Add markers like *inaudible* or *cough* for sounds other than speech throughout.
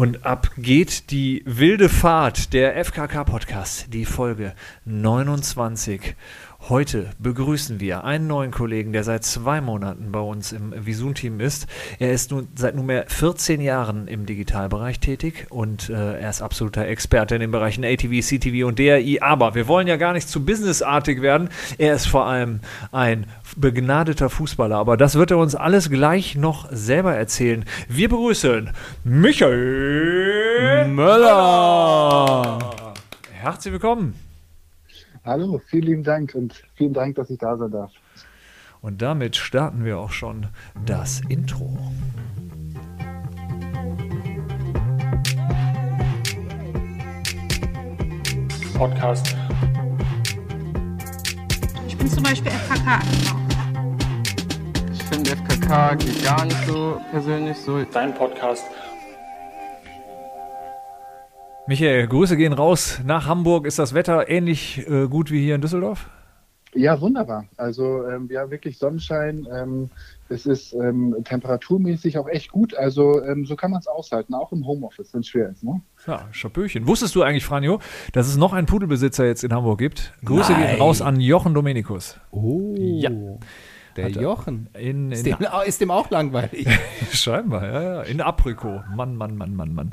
Und ab geht die wilde Fahrt der FKK-Podcast, die Folge 29. Heute begrüßen wir einen neuen Kollegen, der seit zwei Monaten bei uns im Visun-Team ist. Er ist nun seit nunmehr 14 Jahren im Digitalbereich tätig und äh, er ist absoluter Experte in den Bereichen ATV, CTV und DRI. Aber wir wollen ja gar nicht zu businessartig werden. Er ist vor allem ein begnadeter Fußballer, aber das wird er uns alles gleich noch selber erzählen. Wir begrüßen Michael Möller. Herzlich willkommen. Hallo, vielen lieben Dank und vielen Dank, dass ich da sein darf. Und damit starten wir auch schon das Intro. Podcast. Ich bin zum Beispiel FKK. Ich finde FKK geht gar nicht so persönlich so. Dein Podcast. Michael, Grüße gehen raus nach Hamburg. Ist das Wetter ähnlich äh, gut wie hier in Düsseldorf? Ja, wunderbar. Also ähm, ja, wirklich Sonnenschein. Ähm, es ist ähm, temperaturmäßig auch echt gut. Also ähm, so kann man es aushalten, auch im Homeoffice, wenn es schwer ist. Ne? Ja, Schapöchen. Wusstest du eigentlich, Franjo, dass es noch einen Pudelbesitzer jetzt in Hamburg gibt? Grüße Nein. gehen raus an Jochen Domenikus. Oh. Ja. Der Hat er- Jochen. In, Ist in dem, ist dem auch langweilig. *laughs* Scheinbar, ja, ja. In Apriko. Mann, Mann, Mann, Mann, Mann.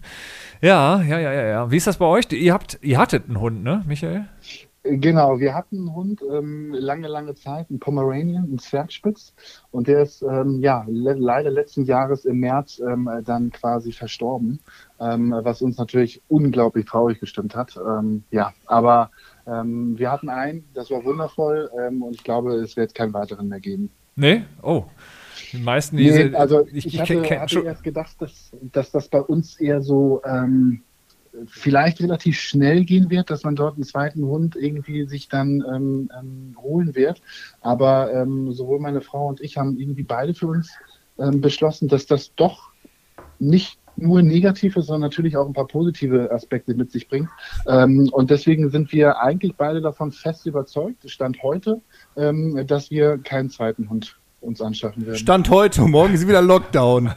Ja, ja, ja, ja, ja. Wie ist das bei euch? Ihr habt, ihr hattet einen Hund, ne, Michael? Genau, wir hatten einen Hund ähm, lange, lange Zeit, einen Pomeranian, einen Zwergspitz. Und der ist ähm, ja le leider letzten Jahres im März ähm, dann quasi verstorben, ähm, was uns natürlich unglaublich traurig gestimmt hat. Ähm, ja, aber ähm, wir hatten einen, das war wundervoll ähm, und ich glaube, es wird keinen weiteren mehr geben. Nee? Oh. Die meisten, diese, Nee, also ich, ich, hatte, hatte erst gedacht, dass, dass das bei uns eher so ähm, vielleicht relativ schnell gehen wird, dass man dort einen zweiten Hund irgendwie sich dann ähm, ähm, holen wird. Aber ähm, sowohl meine Frau und ich haben irgendwie beide für uns ähm, beschlossen, dass das doch nicht nur negative, sondern natürlich auch ein paar positive Aspekte mit sich bringt. Ähm, und deswegen sind wir eigentlich beide davon fest überzeugt, Stand heute, ähm, dass wir keinen zweiten Hund uns anschaffen werden. Stand heute, morgen ist wieder Lockdown.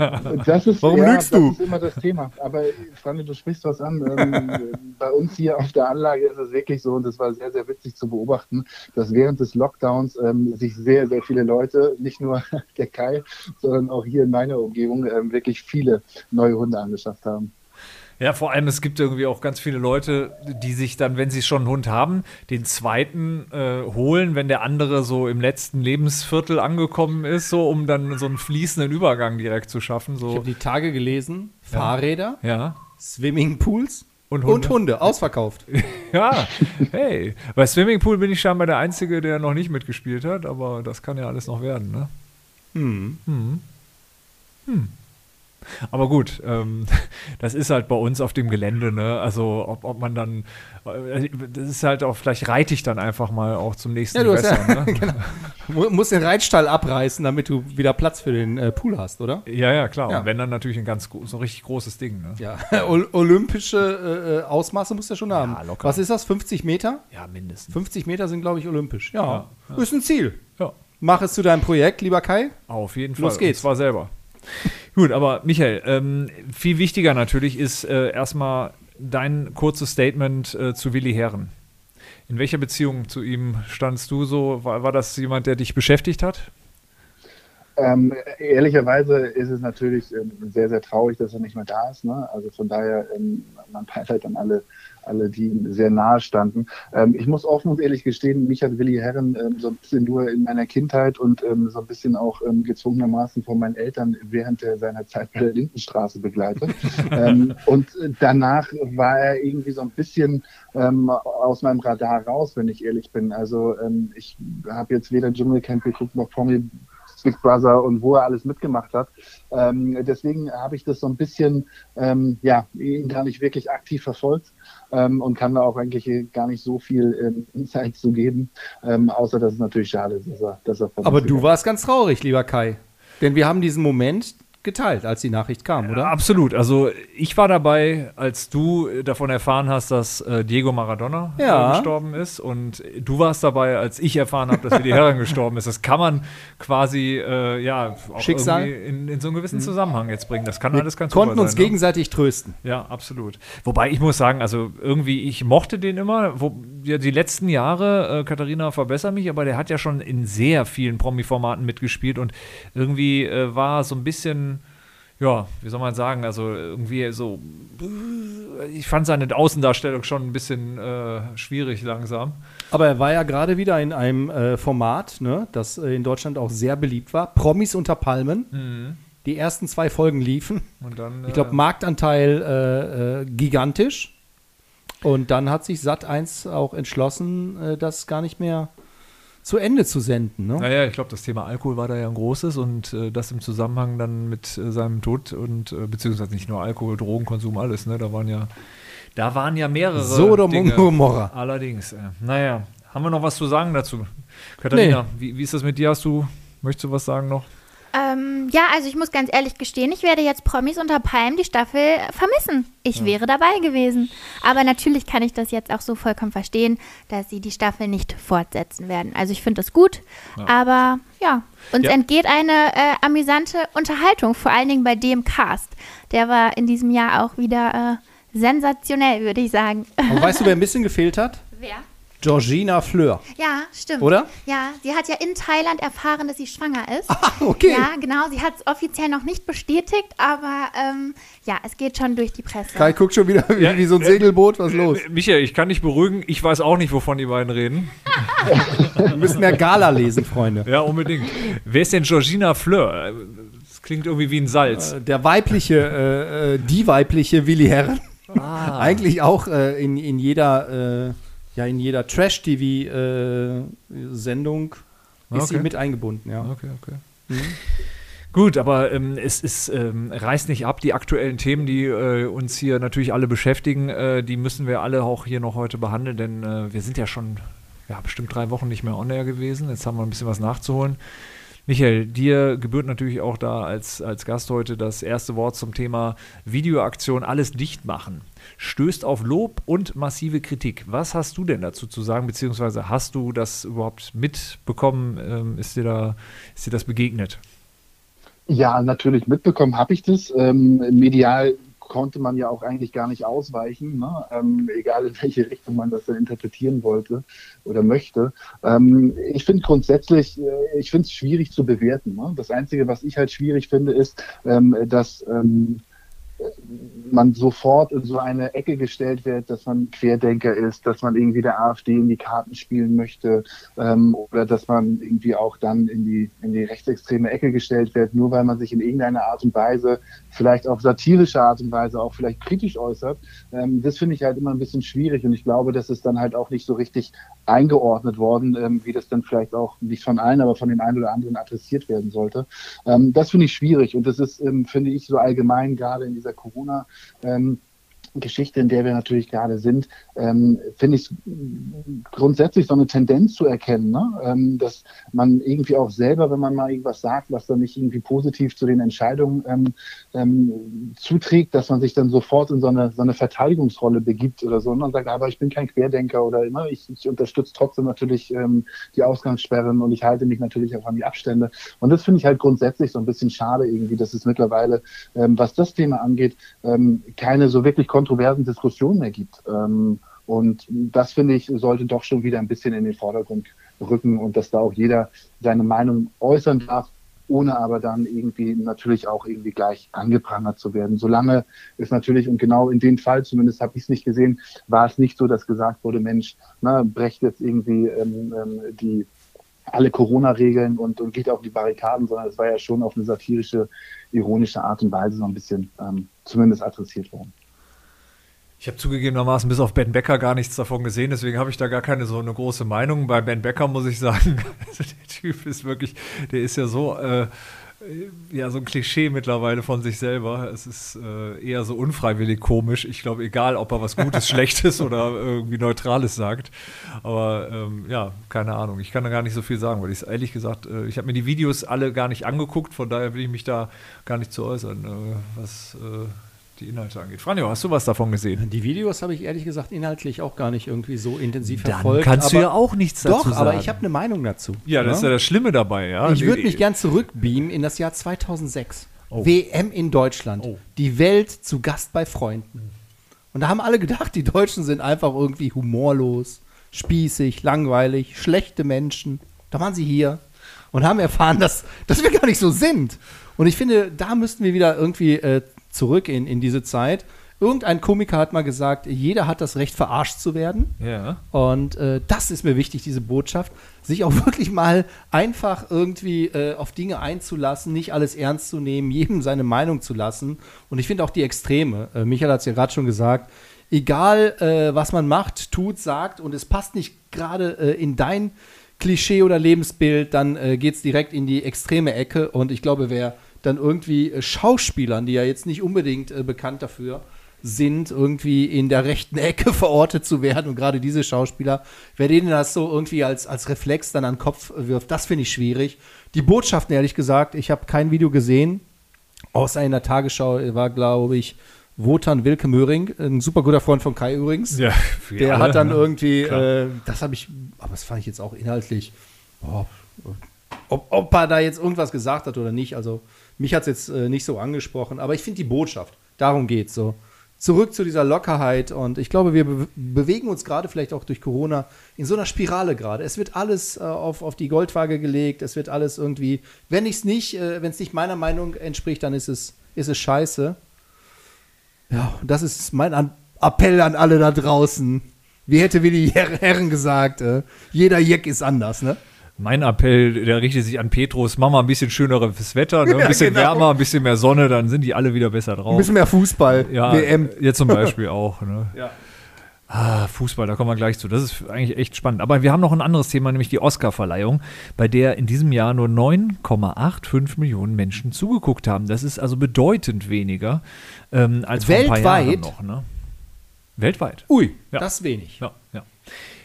Das ist, Warum ja, lügst das du? ist immer das Thema. Aber Franny, du sprichst was an. Ähm, bei uns hier auf der Anlage ist es wirklich so, und das war sehr, sehr witzig zu beobachten, dass während des Lockdowns ähm, sich sehr, sehr viele Leute, nicht nur *laughs* der Kai, sondern auch hier in meiner Umgebung, ähm, wirklich viele neue Hunde angeschafft haben. Ja, vor allem, es gibt irgendwie auch ganz viele Leute, die sich dann, wenn sie schon einen Hund haben, den zweiten äh, holen, wenn der andere so im letzten Lebensviertel angekommen ist, so um dann so einen fließenden Übergang direkt zu schaffen. Ich So. habe die Tage gelesen. Fahrräder, Ja. Swimmingpools Und und Hunde. Hunde. ausverkauft. *laughs* Ja, hey. Bei Swimmingpool bin ich scheinbar der Einzige, der noch nicht mitgespielt hat, aber das kann ja alles noch werden, ne? Hm. Hm. Hm. Aber gut, ähm, *laughs* das ist halt bei uns auf dem Gelände, ne? Also ob, ob man dann, äh, das ist halt auch, vielleicht reite ich dann einfach mal auch zum nächsten Ja, du hast ja, Gewässer, ne? *laughs* genau. Mu- musst den Reitstall abreißen, damit du wieder Platz für den äh, Pool hast, oder? Ja, ja, klar. Ja. Und wenn dann natürlich ein ganz so ein richtig großes Ding, ne? Ja. *laughs* Ol- Olympische äh, Ausmaße musst du schon haben. locker. Was ist das? 50 Meter? Ja, mindestens. 50 Meter sind, glaube ich, olympisch. Ja. Ja, Ist ein Ziel. Ja, Mach es zu deinem Projekt, lieber Kai. auf jeden Fall. Los geht's. Und zwar selber. Gut, aber Michael, ähm, viel wichtiger natürlich ist äh, erstmal dein kurzes Statement äh, zu Willi Herren. In welcher Beziehung zu ihm standst du so? War, war das jemand, der dich beschäftigt hat? Ähm, ehrlicherweise ist es natürlich ähm, sehr, sehr traurig, dass er nicht mehr da ist. Ne? Also von daher, ähm, man beileid an alle, alle, die ihm sehr nahe standen. Ähm, ich muss offen und ehrlich gestehen, mich hat Willi Herren ähm, so ein bisschen nur in meiner Kindheit und ähm, so ein bisschen auch ähm, gezwungenermaßen von meinen Eltern während der, seiner Zeit bei der Lindenstraße begleitet. *laughs* ähm, und danach war er irgendwie so ein bisschen ähm, aus meinem Radar raus, wenn ich ehrlich bin. Also ich habe jetzt weder Dschungelcamp geguckt noch Promi Big Brother und wo er alles mitgemacht hat. Ähm, deswegen habe ich das so ein bisschen, ähm, ja, ihn gar nicht wirklich aktiv verfolgt ähm, und kann da auch eigentlich gar nicht so viel ähm, Insight zu geben, ähm, außer dass es natürlich schade ist, dass er, dass er Aber du warst ganz traurig, lieber Kai. Denn wir haben diesen Moment geteilt, als die Nachricht kam, oder? Absolut. Also ich war dabei, als du davon erfahren hast, dass äh, Diego Maradona Ja. äh, gestorben ist. Und du warst dabei, als ich erfahren habe, dass Willi Herren *laughs* gestorben ist. Das kann man quasi äh, ja auch Schicksal. irgendwie in, in so einen gewissen Zusammenhang jetzt bringen. Das kann Wir alles ganz konnten super uns sein, ne? gegenseitig trösten. Ja, absolut. Wobei ich muss sagen, also irgendwie, ich mochte den immer. Wo, ja, die letzten Jahre, äh, Katharina, verbessere mich, aber der hat ja schon in sehr vielen Promi-Formaten mitgespielt und irgendwie äh, war so ein bisschen, ja, wie soll man sagen, also irgendwie so, ich fand seine Außendarstellung schon ein bisschen äh, schwierig langsam. Aber er war ja gerade wieder in einem äh, Format, ne, das äh, in Deutschland auch sehr beliebt war. Promis unter Palmen. Die ersten zwei Folgen liefen. Und dann, Ich glaube, äh, Marktanteil äh, äh, gigantisch. Und dann hat sich Sat 1 auch entschlossen, äh, das gar nicht mehr zu Ende zu senden. Ne? Naja, ich glaube, das Thema Alkohol war da ja ein großes und äh, das im Zusammenhang dann mit äh, seinem Tod und äh, beziehungsweise nicht nur Alkohol, Drogenkonsum, alles, ne? Da waren ja, da waren ja mehrere und Dinge. Gomorra. *laughs* Allerdings, äh, naja, haben wir noch was zu sagen dazu? Katharina, wie, wie ist das mit dir? Hast du, möchtest du was sagen noch? Ähm, ja, also ich muss ganz ehrlich gestehen, ich werde jetzt Promis unter Palmen die Staffel vermissen. Ich wäre dabei gewesen. Aber natürlich kann ich das jetzt auch so vollkommen verstehen, dass sie die Staffel nicht fortsetzen werden. Also ich finde das gut, aber ja, uns Ja. entgeht eine äh, amüsante Unterhaltung, vor allen Dingen bei dem Cast. Der war in diesem Jahr auch wieder äh, sensationell, würde ich sagen. Und weißt du, wer ein *laughs* bisschen gefehlt hat? Wer? Georgina Fleur. Ja, stimmt. Oder? Ja, sie hat ja in Thailand erfahren, dass sie schwanger ist. *laughs* Okay. Ja, genau. Sie hat es offiziell noch nicht bestätigt, aber ähm, ja, es geht schon durch die Presse. Kai guckt schon wieder wie, Ja, wie so ein äh, Segelboot. Was ist los? Äh, Michael, ich kann dich beruhigen, ich weiß auch nicht, wovon die beiden reden. Wir müssen mehr Gala lesen, Freunde. Ja, unbedingt. Wer ist denn Georgina Fleur? Äh, Das klingt irgendwie wie ein Salz. Äh, Der weibliche, äh, äh, die weibliche Willi Herren. Ah. Eigentlich auch äh, in, in jeder, äh, ja, in jeder Trash-TV-Sendung ist sie Okay. mit eingebunden, ja. Okay, okay. Gut, aber ähm, es ist, ähm, reißt nicht ab. Die aktuellen Themen, die äh, uns hier natürlich alle beschäftigen, äh, die müssen wir alle auch hier noch heute behandeln, denn äh, wir sind ja schon ja, bestimmt drei Wochen nicht mehr on air gewesen. Jetzt haben wir ein bisschen was nachzuholen. Michael, dir gebührt natürlich auch da als, als Gast heute das erste Wort zum Thema Videoaktion Alles dicht machen. Stößt auf Lob und massive Kritik. Was hast du denn dazu zu sagen, beziehungsweise hast du das überhaupt mitbekommen? Ähm, ist, dir da, ist dir das begegnet? Ja, natürlich mitbekommen habe ich das. Ähm, medial konnte man ja auch eigentlich gar nicht ausweichen, ne? ähm, egal in welche Richtung man das dann interpretieren wollte oder möchte. Ähm, ich finde grundsätzlich, äh, ich finde es schwierig zu bewerten. Ne? Das Einzige, was ich halt schwierig finde, ist, ähm, dass ähm, man sofort in so eine Ecke gestellt wird, dass man Querdenker ist, dass man irgendwie der AfD in die Karten spielen möchte ähm, oder dass man irgendwie auch dann in die, in die rechtsextreme Ecke gestellt wird, nur weil man sich in irgendeiner Art und Weise, vielleicht auf satirische Art und Weise, auch vielleicht kritisch äußert. Ähm, das finde ich halt immer ein bisschen schwierig und ich glaube, das ist dann halt auch nicht so richtig eingeordnet worden, ähm, wie das dann vielleicht auch nicht von allen, aber von dem einen oder anderen adressiert werden sollte. Ähm, das finde ich schwierig und das ist, ähm, finde ich, so allgemein gerade in dieser Corona- ähm, Geschichte, in der wir natürlich gerade sind, ähm, finde ich grundsätzlich so eine Tendenz zu erkennen, ne? ähm, dass man irgendwie auch selber, wenn man mal irgendwas sagt, was dann nicht irgendwie positiv zu den Entscheidungen ähm, ähm, zuträgt, dass man sich dann sofort in so eine, so eine Verteidigungsrolle begibt oder so und dann sagt, aber ich bin kein Querdenker oder immer, ich, ich unterstütze trotzdem natürlich ähm, die Ausgangssperren und ich halte mich natürlich auch an die Abstände. Und das finde ich halt grundsätzlich so ein bisschen schade irgendwie, dass es mittlerweile, ähm, was das Thema angeht, keine so wirklich kontroversen Diskussionen mehr gibt. Ähm, und das finde ich, sollte doch schon wieder ein bisschen in den Vordergrund rücken und dass da auch jeder seine Meinung äußern darf, ohne aber dann irgendwie natürlich auch irgendwie gleich angeprangert zu werden. Solange ist natürlich, und genau in dem Fall, zumindest habe ich es nicht gesehen, war es nicht so, dass gesagt wurde, Mensch, na, brecht jetzt irgendwie ähm, ähm, die alle Corona-Regeln und, und geht auf die Barrikaden, sondern es war ja schon auf eine satirische, ironische Art und Weise so ein bisschen ähm, zumindest adressiert worden. Ich habe zugegebenermaßen bis auf Ben Becker gar nichts davon gesehen, deswegen habe ich da gar keine so eine große Meinung. Bei Ben Becker muss ich sagen, *laughs* also der Typ ist wirklich, der ist ja so, äh, ja so ein Klischee mittlerweile von sich selber. Es ist äh, eher so unfreiwillig komisch. Ich glaube, egal, ob er was Gutes, *laughs* Schlechtes oder irgendwie Neutrales sagt. Aber ähm, ja, keine Ahnung. Ich kann da gar nicht so viel sagen, weil ich es ehrlich gesagt, äh, ich habe mir die Videos alle gar nicht angeguckt. Von daher will ich mich da gar nicht zu äußern, äh, was äh, die Inhalte angeht. Franjo, hast du was davon gesehen? Die Videos habe ich ehrlich gesagt inhaltlich auch gar nicht irgendwie so intensiv Dann verfolgt. kannst du ja auch nichts Doch, dazu sagen. aber ich habe eine Meinung dazu. ja, das ist ja das Schlimme dabei, ja. Ich würde mich gern zurückbeamen in das Jahr 2006. Oh. WM in Deutschland. Oh. Die Welt zu Gast bei Freunden. Und da haben alle gedacht, die Deutschen sind einfach irgendwie humorlos, spießig, langweilig, schlechte Menschen. Da waren sie hier und haben erfahren, dass, dass wir gar nicht so sind. Und ich finde, da müssten wir wieder irgendwie äh, zurück in, in diese Zeit. Irgendein Komiker hat mal gesagt, jeder hat das Recht, verarscht zu werden. Ja. Und äh, das ist mir wichtig, diese Botschaft, sich auch *laughs* wirklich mal einfach irgendwie äh, auf Dinge einzulassen, nicht alles ernst zu nehmen, jedem seine Meinung zu lassen. Und ich finde auch die Extreme, äh, Michael hat es ja gerade schon gesagt, egal äh, was man macht, tut, sagt und es passt nicht gerade äh, in dein Klischee oder Lebensbild, dann äh, geht es direkt in die extreme Ecke. Und ich glaube, wer dann irgendwie äh, Schauspielern, die ja jetzt nicht unbedingt äh, bekannt dafür sind, irgendwie in der rechten Ecke *laughs* verortet zu werden. Und gerade diese Schauspieler, wer denen das so irgendwie als, als Reflex dann an den Kopf wirft, das finde ich schwierig. Die Botschaften, ehrlich gesagt, ich habe kein Video gesehen, außer in der Tagesschau war, glaube ich, Wotan Wilke Möhring, ein super guter Freund von Kai übrigens. ja Der alle, hat dann ne? irgendwie, äh, das habe ich, aber das fand ich jetzt auch inhaltlich, boah, ob, ob er da jetzt irgendwas gesagt hat oder nicht. Also mich hat es jetzt äh, nicht so angesprochen, aber ich finde die Botschaft, darum geht so. Zurück zu dieser Lockerheit und ich glaube, wir be bewegen uns gerade vielleicht auch durch Corona in so einer Spirale gerade. Es wird alles äh, auf, auf die Goldwaage gelegt, es wird alles irgendwie, wenn ich es nicht, äh, wenn es nicht meiner Meinung entspricht, dann ist es, ist es scheiße. Ja, das ist mein an Appell an alle da draußen. Wie hätte Willi Her Herren gesagt, äh, jeder Jeck ist anders, ne? Mein Appell, der richtet sich an Petrus, mach mal ein bisschen schöneres Wetter, ne? *laughs* ein Ja, bisschen genau. wärmer, ein bisschen mehr Sonne, dann sind die alle wieder besser Ein drauf. bisschen mehr Fußball, ja, WM. jetzt zum *laughs* Beispiel auch. Ne? Ja. Ah, Fußball, da kommen wir gleich zu. Das ist eigentlich echt spannend. Aber wir haben noch ein anderes Thema, nämlich die Oscar-Verleihung, bei der in diesem Jahr nur 9,85 Millionen Menschen zugeguckt haben. Das ist also bedeutend weniger ähm, als vor ein paar Jahren Weltweit? noch. Ne? Weltweit. Ui, Ja. das ist wenig. Ja, ja.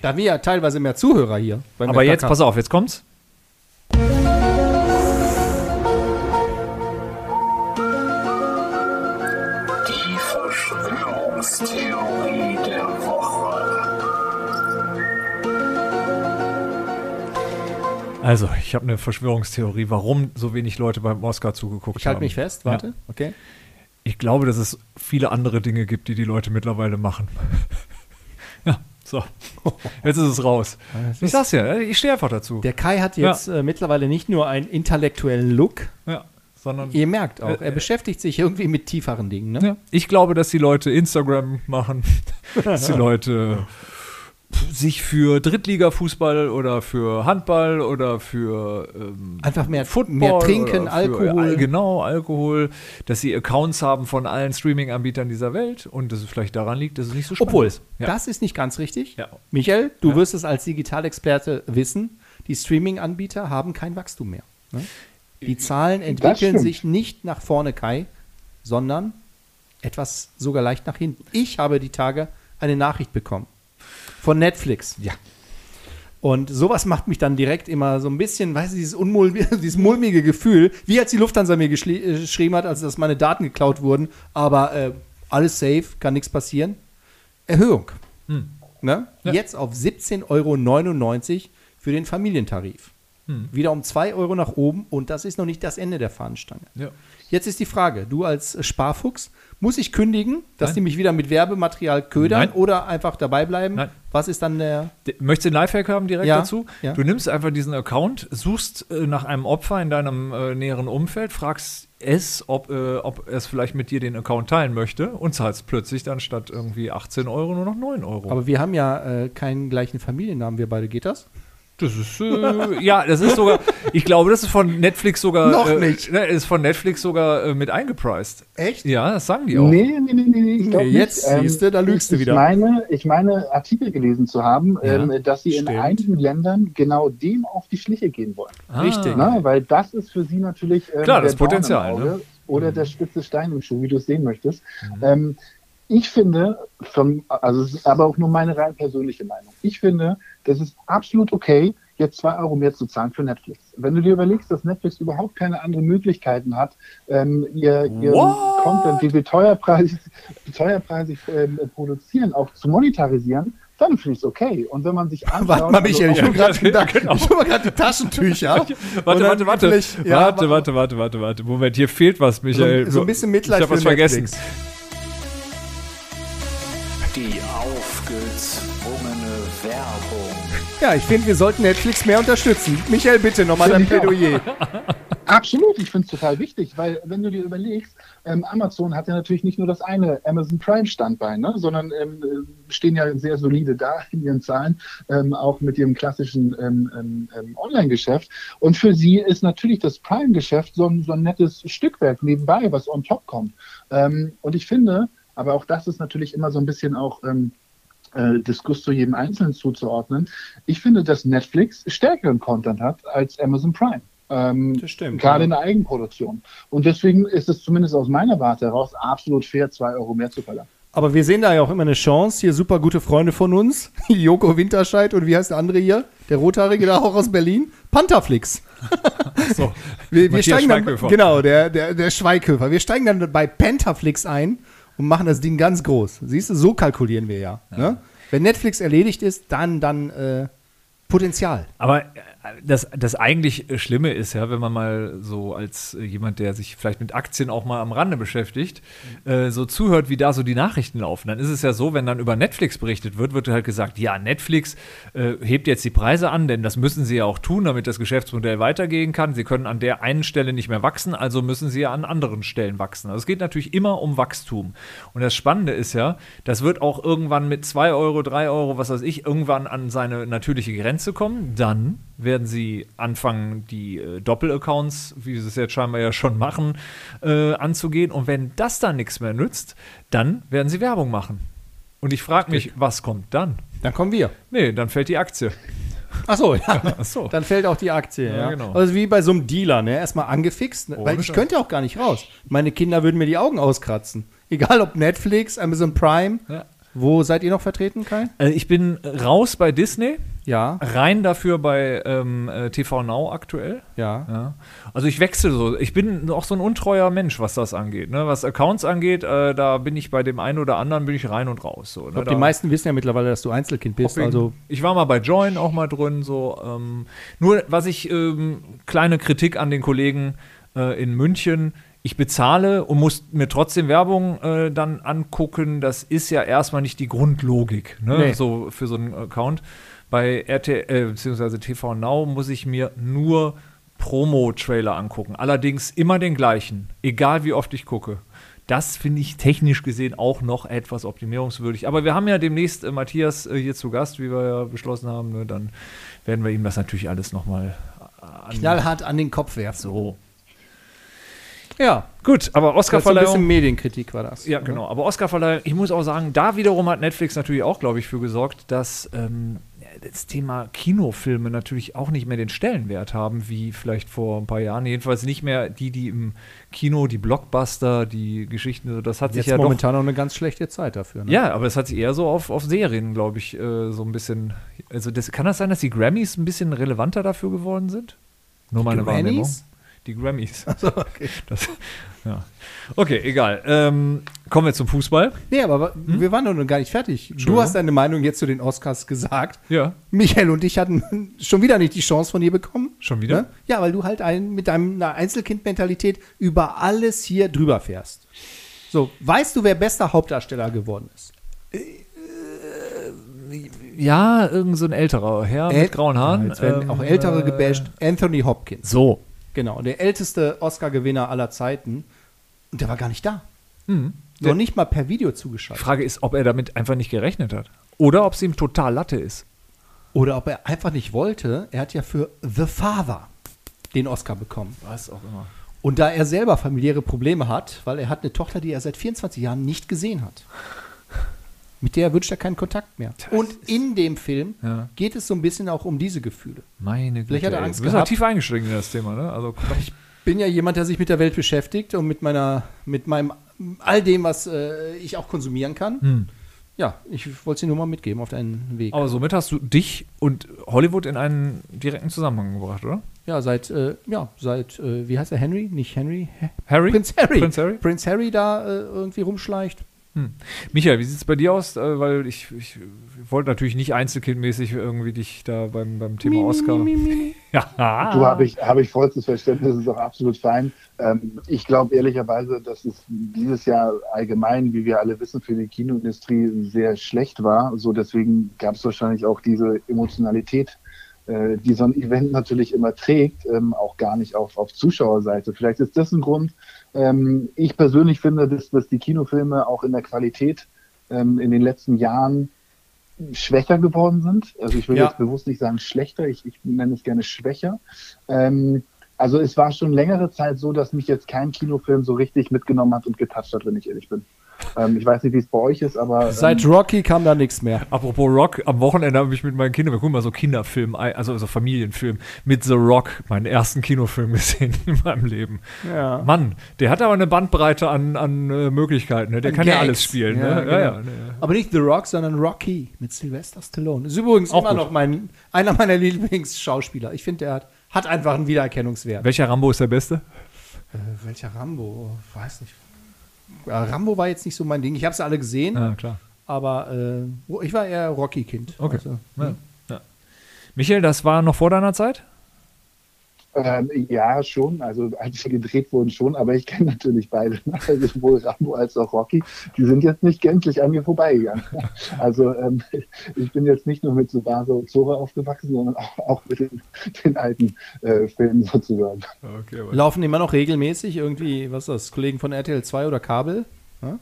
Da haben wir ja teilweise mehr Zuhörer hier. beim Aber jetzt, pass auf, jetzt kommt's. Die Verschwörungstheorie der Woche. Also, ich habe eine Verschwörungstheorie, warum so wenig Leute beim Oscar zugeguckt Ich halte haben. mich fest, warte. Ja. Okay. Ich glaube, dass es viele andere Dinge gibt, die die Leute mittlerweile machen. Ja, so. Jetzt ist es raus. Ich sag's ja, ich stehe einfach dazu. Der Kai hat jetzt äh, mittlerweile nicht nur einen intellektuellen Look, ja, sondern ihr merkt auch, Äh, er äh, beschäftigt sich irgendwie mit tieferen Dingen, ne? ja, ich glaube, dass die Leute Instagram machen, *laughs* dass die Leute sich für Drittliga-Fußball oder für Handball oder für ähm, Einfach mehr, Football mehr trinken, Alkohol. Al- genau, Alkohol, dass sie Accounts haben von allen Streaming-Anbietern dieser Welt und dass es vielleicht daran liegt, dass es nicht so spannend Obwohl, ist. Ja. das ist nicht ganz richtig. Ja. Michael, du Ja. wirst es als Digitalexperte wissen, die Streaming-Anbieter haben kein Wachstum mehr. Ne? Die Zahlen entwickeln sich nicht nach vorne, Kai, sondern etwas sogar leicht nach hinten. Ich habe die Tage eine Nachricht bekommen von Netflix. Ja. Und sowas macht mich dann direkt immer so ein bisschen, weißt du, dieses, unmul *laughs* dieses mulmige Gefühl, wie als die Lufthansa mir äh, geschrieben hat, als dass meine Daten geklaut wurden, aber äh, alles safe, kann nichts passieren. Erhöhung. Hm. Ne? Ja. Jetzt auf 17,99 Euro für den Familientarif. Hm. Wieder um 2 Euro nach oben und das ist noch nicht das Ende der Fahnenstange. Ja. Jetzt ist die Frage, du als Sparfuchs, muss ich kündigen, dass Nein. die mich wieder mit Werbematerial ködern Nein. oder einfach dabei bleiben? Nein. Was ist dann der Möchtest du einen Lifehack haben direkt Ja, dazu? ja. Du nimmst einfach diesen Account, suchst äh, nach einem Opfer in deinem äh, näheren Umfeld, fragst es, ob, äh, ob es vielleicht mit dir den Account teilen möchte und zahlst plötzlich dann statt irgendwie 18 Euro nur noch 9 Euro. Aber wir haben ja äh, keinen gleichen Familiennamen, wir beide. Geht das? Das ist, äh, ja, das ist sogar, ich glaube, das ist von Netflix sogar. Noch äh, nicht. Ne, ist von Netflix sogar äh, mit eingepreist. Echt? Ja, das sagen die auch. Nee, nee, nee, nee, nee ich glaub Nee, jetzt nicht. Ähm, siehste, da lügst du ich, wieder. Ich meine, ich meine, Artikel gelesen zu haben, Ja, ähm, dass sie stimmt. in einigen Ländern genau dem auf die Schliche gehen wollen. Ah. Richtig. Ne? Weil das ist für sie natürlich ähm, Klar, der das Potenzial, im Auge ne? Oder der spitze Stein im Schuh, wie du es sehen möchtest. Ähm, ich finde, von, also es ist aber auch nur meine rein persönliche Meinung, ich finde, das ist absolut okay, jetzt zwei Euro mehr zu zahlen für Netflix. Wenn du dir überlegst, dass Netflix überhaupt keine anderen Möglichkeiten hat, ähm, ihr, ihren What? Content, den wir teuerpreisig, teuerpreisig ähm, produzieren, auch zu monetarisieren, dann finde ich es okay. Und wenn man sich *laughs* anschaut... Warte mal, Michael, ich also hole gerade Ja, genau. ich gerade die Taschentücher. *laughs* Warte, warte, warte. ja, warte, warte, warte, warte, warte. Moment, hier fehlt was, Michael. So, so ein bisschen Mitleid ich hab was für vergessen. Ja, ich finde, wir sollten Netflix mehr unterstützen. Michael, bitte nochmal dein. Plädoyer. Absolut, ich finde es total wichtig, weil wenn du dir überlegst, ähm, Amazon hat ja natürlich nicht nur das eine Amazon Prime Standbein, ne, sondern ähm, äh, stehen ja sehr solide da in ihren Zahlen, ähm, auch mit ihrem klassischen ähm, ähm, ähm, Online-Geschäft. Und für sie ist natürlich das Prime-Geschäft so, ein- so ein nettes Stückwerk nebenbei, was on top kommt. Und ich finde, aber auch das ist natürlich immer so ein bisschen auch äh, Diskurs zu jedem Einzelnen zuzuordnen. Ich finde, dass Netflix stärkeren Content hat als Amazon Prime. Ähm, Das stimmt, Gerade ja. in der Eigenproduktion. Und deswegen ist es zumindest aus meiner Warte heraus absolut fair, zwei Euro mehr zu verlangen. Aber wir sehen da ja auch immer eine Chance. Hier super gute Freunde von uns. *laughs* Joko Winterscheid und wie heißt der andere hier? Der Rothaarige da auch aus Berlin. Pantherflix. So. Wir, wir steigen dann, Schweighöfer. genau, der, der, der Schweighöfer. Wir steigen dann bei Pentaflix ein und machen das Ding ganz groß. Siehst du, so kalkulieren wir ja. Ne? Wenn Netflix erledigt ist, dann, dann äh, Potenzial. Aber das, das eigentlich Schlimme ist ja, wenn man mal so als äh, jemand, der sich vielleicht mit Aktien auch mal am Rande beschäftigt, äh, so zuhört, wie da so die Nachrichten laufen. Dann ist es ja so, wenn dann über Netflix berichtet wird, wird halt gesagt, ja, Netflix äh, hebt jetzt die Preise an, denn das müssen sie ja auch tun, damit das Geschäftsmodell weitergehen kann. Sie können an der einen Stelle nicht mehr wachsen, also müssen sie ja an anderen Stellen wachsen. Also es geht natürlich immer um Wachstum. Und das Spannende ist ja, das wird auch irgendwann mit 2 Euro, 3 Euro, was weiß ich, irgendwann an seine natürliche Grenze kommen. Dann werden sie anfangen, die äh, Doppelaccounts, wie sie es jetzt scheinbar ja schon machen, äh, anzugehen. Und wenn das dann nichts mehr nützt, dann werden sie Werbung machen. Und ich frage mich, was kommt dann? Dann kommen wir. Nee, dann fällt die Aktie. Ach so, ja. *laughs* Ach so. Dann fällt auch die Aktie. Ja, Ja, genau. Also wie bei so einem Dealer, ne? Erstmal angefixt, ne? Weil ich könnte auch gar nicht raus. Meine Kinder würden mir die Augen auskratzen. Egal ob Netflix, Amazon Prime. Ja. Wo seid ihr noch vertreten, Kai? Äh, ich bin raus bei Disney, Ja, rein dafür bei ähm, äh, TV Now aktuell. ja. Ja. Also ich wechsle so. Ich bin auch so ein untreuer Mensch, was das angeht. Ne? Was Accounts angeht, äh, da bin ich bei dem einen oder anderen bin ich rein und raus. So, ne? Da- die meisten wissen ja mittlerweile, dass du Einzelkind bist. Also ich war mal bei Join auch mal drin. So, ähm, nur was ich ähm, kleine Kritik an den Kollegen äh, in München. Ich bezahle und muss mir trotzdem Werbung äh, dann angucken. Das ist ja erstmal nicht die Grundlogik, ne? Nee. so für so einen Account. Bei RTL äh, bzw. TV Now muss ich mir nur Promo-Trailer angucken. Allerdings immer den gleichen, egal wie oft ich gucke. Das finde ich technisch gesehen auch noch etwas optimierungswürdig. Aber wir haben ja demnächst äh, Matthias äh, hier zu Gast, wie wir ja beschlossen haben. Ne? Dann werden wir ihm das natürlich alles nochmal an. knallhart an den Kopf werfen. So. Ja, Gut, aber das ist so ein Oscarverleihung. bisschen Medienkritik war das. Ja, genau. Aber Oscarverleihung, ich muss auch sagen, da wiederum hat Netflix natürlich auch, glaube ich, für gesorgt, dass ähm, das Thema Kinofilme natürlich auch nicht mehr den Stellenwert haben, wie vielleicht vor ein paar Jahren. Jedenfalls nicht mehr die, die im Kino, die Blockbuster, die Geschichten, das hat Jetzt sich ja doch. momentan noch eine ganz schlechte Zeit dafür. Ne? Ja, aber es hat sich eher so auf, auf Serien, glaube ich, äh, so ein bisschen. Also das, kann das sein, dass die Grammys ein bisschen relevanter dafür geworden sind? Nur meine Grammys? Wahrnehmung. Die Grammys. *laughs* Das, ja. Okay, egal. Ähm, kommen wir zum Fußball. Nee, aber wir waren doch noch gar nicht fertig. Du hast deine Meinung jetzt zu den Oscars gesagt. Ja. Michael und ich hatten *laughs* schon wieder nicht die Chance von dir bekommen. Schon wieder? Ne? Ja, weil du halt ein, mit deiner Einzelkind-Mentalität über alles hier drüber fährst. So, weißt du, wer bester Hauptdarsteller geworden ist? Ja, irgend so ein älterer Herr Äl- mit grauen Haaren. Ja, jetzt werden Ähm, auch ältere äh, gebasht. Anthony Hopkins. So. Genau, der älteste Oscar-Gewinner aller Zeiten. Und der war gar nicht da. Mhm. Noch nicht mal per Video Die zugeschaltet. Frage ist, ob er damit einfach nicht gerechnet hat. Oder ob es ihm total Latte ist. oder ob er einfach nicht wollte. Er hat ja für The Father den Oscar bekommen. Was auch immer. Und da er selber familiäre Probleme hat, weil er hat eine Tochter, die er seit 24 Jahren nicht gesehen hat. Mit der wünscht er keinen Kontakt mehr. Und in dem Film Ja. geht es so ein bisschen auch um diese Gefühle. Meine Güte. Vielleicht hat er ey. Angst Du bist gehabt. tief eingestiegen in das Thema, ne? Also, bin ja jemand, der sich mit der Welt beschäftigt und mit meiner, mit meinem, all dem, was äh, ich auch konsumieren kann. Hm. Ja, ich wollte sie nur mal mitgeben auf deinen Weg. aber somit hast du dich und Hollywood in einen direkten Zusammenhang gebracht, oder? Ja, seit, äh, ja, seit, äh, wie heißt er, Henry? Nicht Henry? Harry? Prinz Harry. Prinz Harry? Prinz Harry da äh, irgendwie rumschleicht. Michael, wie sieht es bei dir aus? Äh, weil ich, ich wollte natürlich nicht einzelkindmäßig irgendwie dich da beim, beim Thema Oscar. *laughs* Ja. Du habe ich, habe ich vollstes Verständnis, ist auch absolut fein. Ähm, ich glaube ehrlicherweise, dass es dieses Jahr allgemein, wie wir alle wissen, für die Kinoindustrie sehr schlecht war. So deswegen gab es wahrscheinlich auch diese Emotionalität, äh, die so ein Event natürlich immer trägt, ähm, auch gar nicht auf, auf Zuschauerseite. Vielleicht ist das ein Grund. Ähm, ich persönlich finde, dass, dass die Kinofilme auch in der Qualität ähm, in den letzten Jahren schwächer geworden sind. Also ich will Ja. jetzt bewusst nicht sagen schlechter, ich, ich nenne es gerne schwächer. Ähm, also es war schon längere Zeit so, dass mich jetzt kein Kinofilm so richtig mitgenommen hat und getoucht hat, wenn ich ehrlich bin. Ähm, ich weiß nicht, wie es bei euch ist, aber Seit ähm, Rocky kam da nichts mehr. Apropos Rock, am Wochenende habe ich mit meinen Kindern, wir gucken mal so Kinderfilm, also so Familienfilm, mit The Rock, meinen ersten Kinofilm *laughs* gesehen in meinem Leben. Ja. Mann, der hat aber eine Bandbreite an, an äh, Möglichkeiten, ne? der An kann ja Gags. alles spielen. Ja, ne? genau. ja, ja, ne. Aber nicht The Rock, sondern Rocky mit Sylvester Stallone. Ist übrigens Auch immer gut. noch mein, einer meiner *laughs* Lieblingsschauspieler. Ich finde, der hat, hat einfach einen Wiedererkennungswert. Welcher Rambo ist der Beste? Äh, welcher Rambo? Oh, weiß nicht. Rambo war jetzt nicht so mein Ding. Ich habe sie alle gesehen, Ja, klar. aber äh, ich war eher Rocky-Kind. Okay. Also, Ja. Ja. Michael, das war noch vor deiner Zeit? Ähm, ja, schon, also als sie gedreht wurden schon, aber ich kenne natürlich beide, ne? also sowohl Rambo als auch Rocky, die sind jetzt nicht gänzlich an mir vorbeigegangen. Also ähm, ich bin jetzt nicht nur mit Subaru Zora aufgewachsen, sondern auch, auch mit den, den alten äh, Filmen sozusagen. Okay, Laufen immer noch regelmäßig irgendwie, was ist das, Kollegen von RTL 2 oder Kabel? Ja?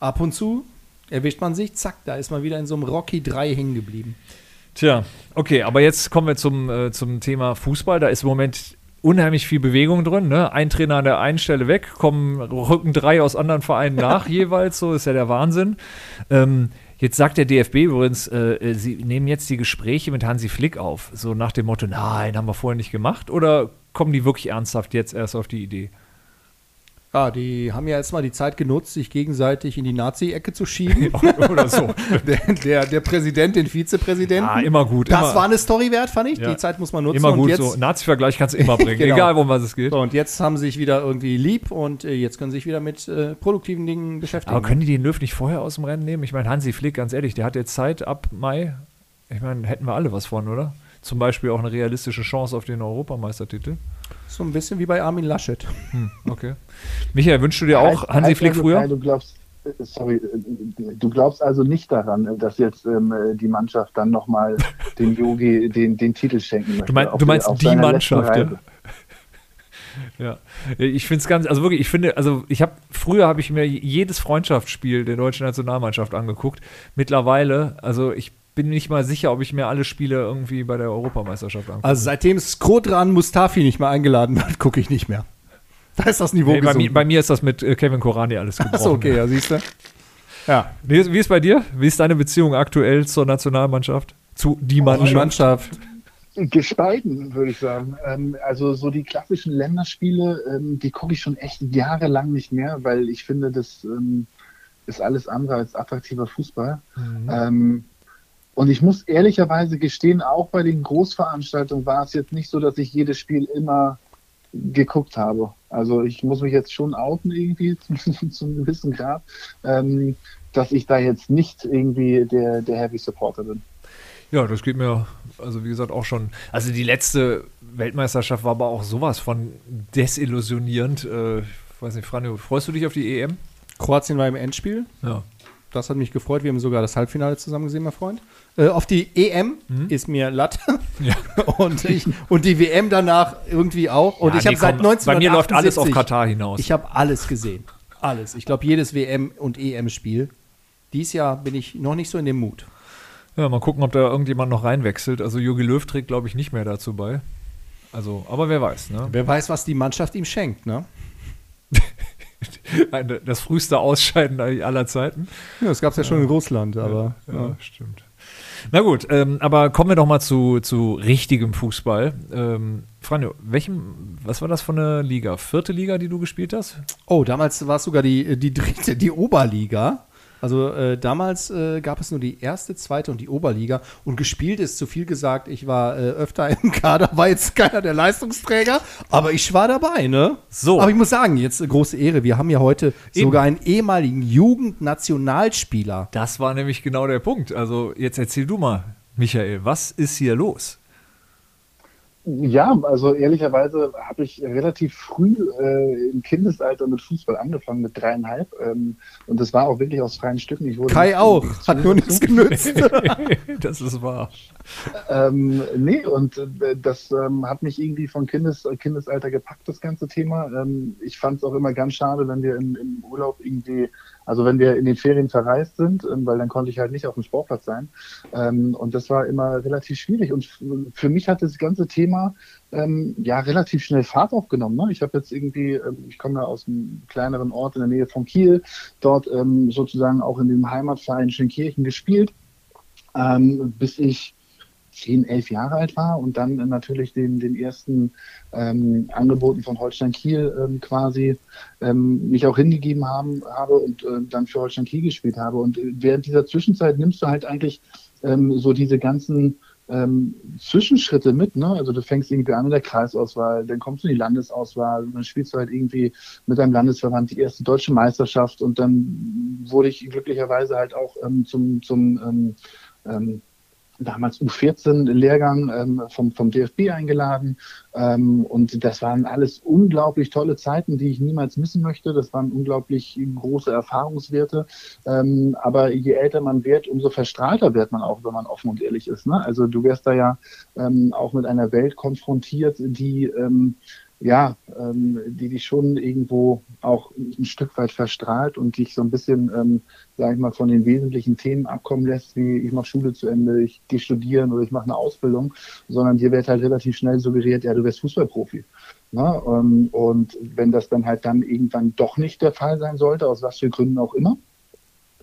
Ab und zu erwischt man sich, zack, da ist man wieder in so einem Rocky 3 hängen geblieben. Tja, okay, aber jetzt kommen wir zum, äh, zum Thema Fußball. Da ist im Moment unheimlich viel Bewegung drin. Ne? Ein Trainer an der einen Stelle weg, kommen rücken drei aus anderen Vereinen *laughs* nach jeweils. So ist ja der Wahnsinn. Ähm, jetzt sagt der DFB übrigens, äh, äh, sie nehmen jetzt die Gespräche mit Hansi Flick auf. So nach dem Motto, nein, haben wir vorher nicht gemacht. Oder kommen die wirklich ernsthaft jetzt erst auf die Idee? Ja, die haben ja jetzt mal die Zeit genutzt, sich gegenseitig in die Nazi-Ecke zu schieben. *laughs* Oder so. *laughs* der, der, der Präsident, den Vizepräsidenten. Ja, immer gut. das immer, war eine Story wert, fand ich. Ja. Die Zeit muss man nutzen. immer gut. jetzt, so Nazi-Vergleich kannst du immer bringen, *laughs* Genau. egal um was es geht. So, und jetzt haben sie sich wieder irgendwie lieb und äh, jetzt können sie sich wieder mit äh, produktiven Dingen beschäftigen. Aber können die den Löw nicht vorher aus dem Rennen nehmen? Ich meine, Hansi Flick, ganz ehrlich, der hat jetzt Zeit ab Mai. Ich meine, hätten wir alle was von, oder? Zum Beispiel auch eine realistische Chance auf den Europameistertitel. So ein bisschen wie bei Armin Laschet. Hm, okay. Michael, wünschst du dir auch Hansi heißt Flick also, früher? Du glaubst, äh, sorry, äh, du glaubst also nicht daran, dass jetzt ähm, äh, die Mannschaft dann nochmal *laughs* dem Yogi den, den Titel schenken möchte. Du, mein, du meinst die seiner Mannschaft, ja? *laughs* Ja, ich finde es ganz, also wirklich, ich finde, also ich habe, früher habe ich mir jedes Freundschaftsspiel der deutschen Nationalmannschaft angeguckt. Mittlerweile, also ich bin nicht mal sicher, ob ich mir alle Spiele irgendwie bei der Europameisterschaft angucke. Also seitdem Skrodran Mustafi nicht mehr eingeladen wird, gucke ich nicht mehr. *laughs* Da ist das Niveau nee, bei, mir, bei mir ist das mit äh, Kevin Korani alles gebrochen. Achso, okay, ja, siehst du. Ja, Wie ist, wie ist bei dir? Wie ist deine Beziehung aktuell zur Nationalmannschaft? Zu die die Mannschaft? Mannschaft. Gespalten, würde ich sagen. Ähm, also so die klassischen Länderspiele, ähm, die gucke ich schon echt jahrelang nicht mehr, weil ich finde, das ähm, ist alles andere als attraktiver Fußball. Mhm. Und ich muss ehrlicherweise gestehen, auch bei den Großveranstaltungen war es jetzt nicht so, dass ich jedes Spiel immer geguckt habe. Also ich muss mich jetzt schon outen irgendwie *laughs* zu, zu einem gewissen Grad, ähm, dass ich da jetzt nicht irgendwie der, der Heavy Supporter bin. Ja, das geht mir, also wie gesagt, auch schon. Also die letzte Weltmeisterschaft war aber auch sowas von desillusionierend. Äh, ich weiß nicht, Franjo, freust du dich auf die EM? Kroatien war im Endspiel. Ja. Das hat mich gefreut. Wir haben sogar das Halbfinale zusammen gesehen, mein Freund. Äh, auf die EM ist mir Latte. Mhm. Ja. *laughs* und, ich, und die WM danach irgendwie auch. Und Ja, ich habe nee, seit komm, 1978 Bei mir läuft alles auf Katar hinaus. Ich habe alles gesehen. Alles. Ich glaube, jedes WM- und EM-Spiel. Dies Jahr bin ich noch nicht so in dem Mut. Ja, mal gucken, ob da irgendjemand noch reinwechselt. Also Jogi Löw trägt, glaube ich, nicht mehr dazu bei. Also, aber wer weiß, ne? Wer weiß, was die Mannschaft ihm schenkt, ne? *laughs* Ein- Das früheste Ausscheiden aller Zeiten. Ja, das gab es ja schon in Russland, aber. Ja, Ja. stimmt. Na gut, ähm, aber kommen wir doch mal zu, zu richtigem Fußball. Ähm, Franjo, welchem, was war das für eine Liga? Vierte Liga, die du gespielt hast? Oh, damals war es sogar die, die dritte, die Oberliga. Also äh, damals äh, gab es nur die erste, zweite und die Oberliga. Und gespielt ist zu viel gesagt, ich war äh, öfter *laughs* im Kader, war jetzt keiner der Leistungsträger, aber ich war dabei, ne? So. Aber ich muss sagen, jetzt äh, große Ehre, wir haben ja heute Eben. sogar einen ehemaligen Jugendnationalspieler. Das war nämlich genau der Punkt. Also jetzt erzähl du mal, Michael, was ist hier los? Ja, also ehrlicherweise habe ich relativ früh äh, im Kindesalter mit Fußball angefangen, mit dreieinhalb. Ähm, und das war auch wirklich aus freien Stücken. Ich wurde Kai auch, hat nur nichts genützt. *laughs* das ist wahr. Ähm, nee, und äh, das ähm, hat mich irgendwie von Kindes, Kindesalter gepackt, das ganze Thema. Ähm, ich fand es auch immer ganz schade, wenn wir in, im Urlaub irgendwie, also wenn wir in den Ferien verreist sind, ähm, weil dann konnte ich halt nicht auf dem Sportplatz sein. Ähm, und das war immer relativ schwierig. Und für mich hat das ganze Thema ähm, ja relativ schnell Fahrt aufgenommen. Ne? Ich habe jetzt irgendwie, ich komme da aus einem kleineren Ort in der Nähe von Kiel, dort sozusagen auch in dem Heimatverein Schönkirchen gespielt, bis ich zehn, elf Jahre alt war und dann natürlich den, den ersten ähm, Angeboten von Holstein Kiel ähm, quasi ähm, mich auch hingegeben haben, habe und äh, dann für Holstein Kiel gespielt habe. Und äh, während dieser Zwischenzeit nimmst du halt eigentlich ähm, so diese ganzen ähm, Zwischenschritte mit, ne? Also du fängst irgendwie an in der Kreisauswahl, dann kommst du in die Landesauswahl dann spielst du halt irgendwie mit deinem Landesverband die erste deutsche Meisterschaft und dann wurde ich glücklicherweise halt auch ähm, zum, zum ähm, ähm, damals U14-Lehrgang ähm, vom, vom DFB eingeladen. Ähm, und das waren alles unglaublich tolle Zeiten, die ich niemals missen möchte. Das waren unglaublich große Erfahrungswerte. Ähm, aber je älter man wird, umso verstrahlter wird man auch, wenn man offen und ehrlich ist. Ne? Also du wirst da ja ähm, auch mit einer Welt konfrontiert, die ähm, ja, ähm, die dich schon irgendwo auch ein Stück weit verstrahlt und dich so ein bisschen, ähm, sage ich mal, von den wesentlichen Themen abkommen lässt, wie ich mache Schule zu Ende, ich gehe studieren oder ich mache eine Ausbildung, sondern dir wird halt relativ schnell suggeriert, ja, du wirst Fußballprofi. Ne? Ähm, und wenn das dann halt dann irgendwann doch nicht der Fall sein sollte, aus was für Gründen auch immer,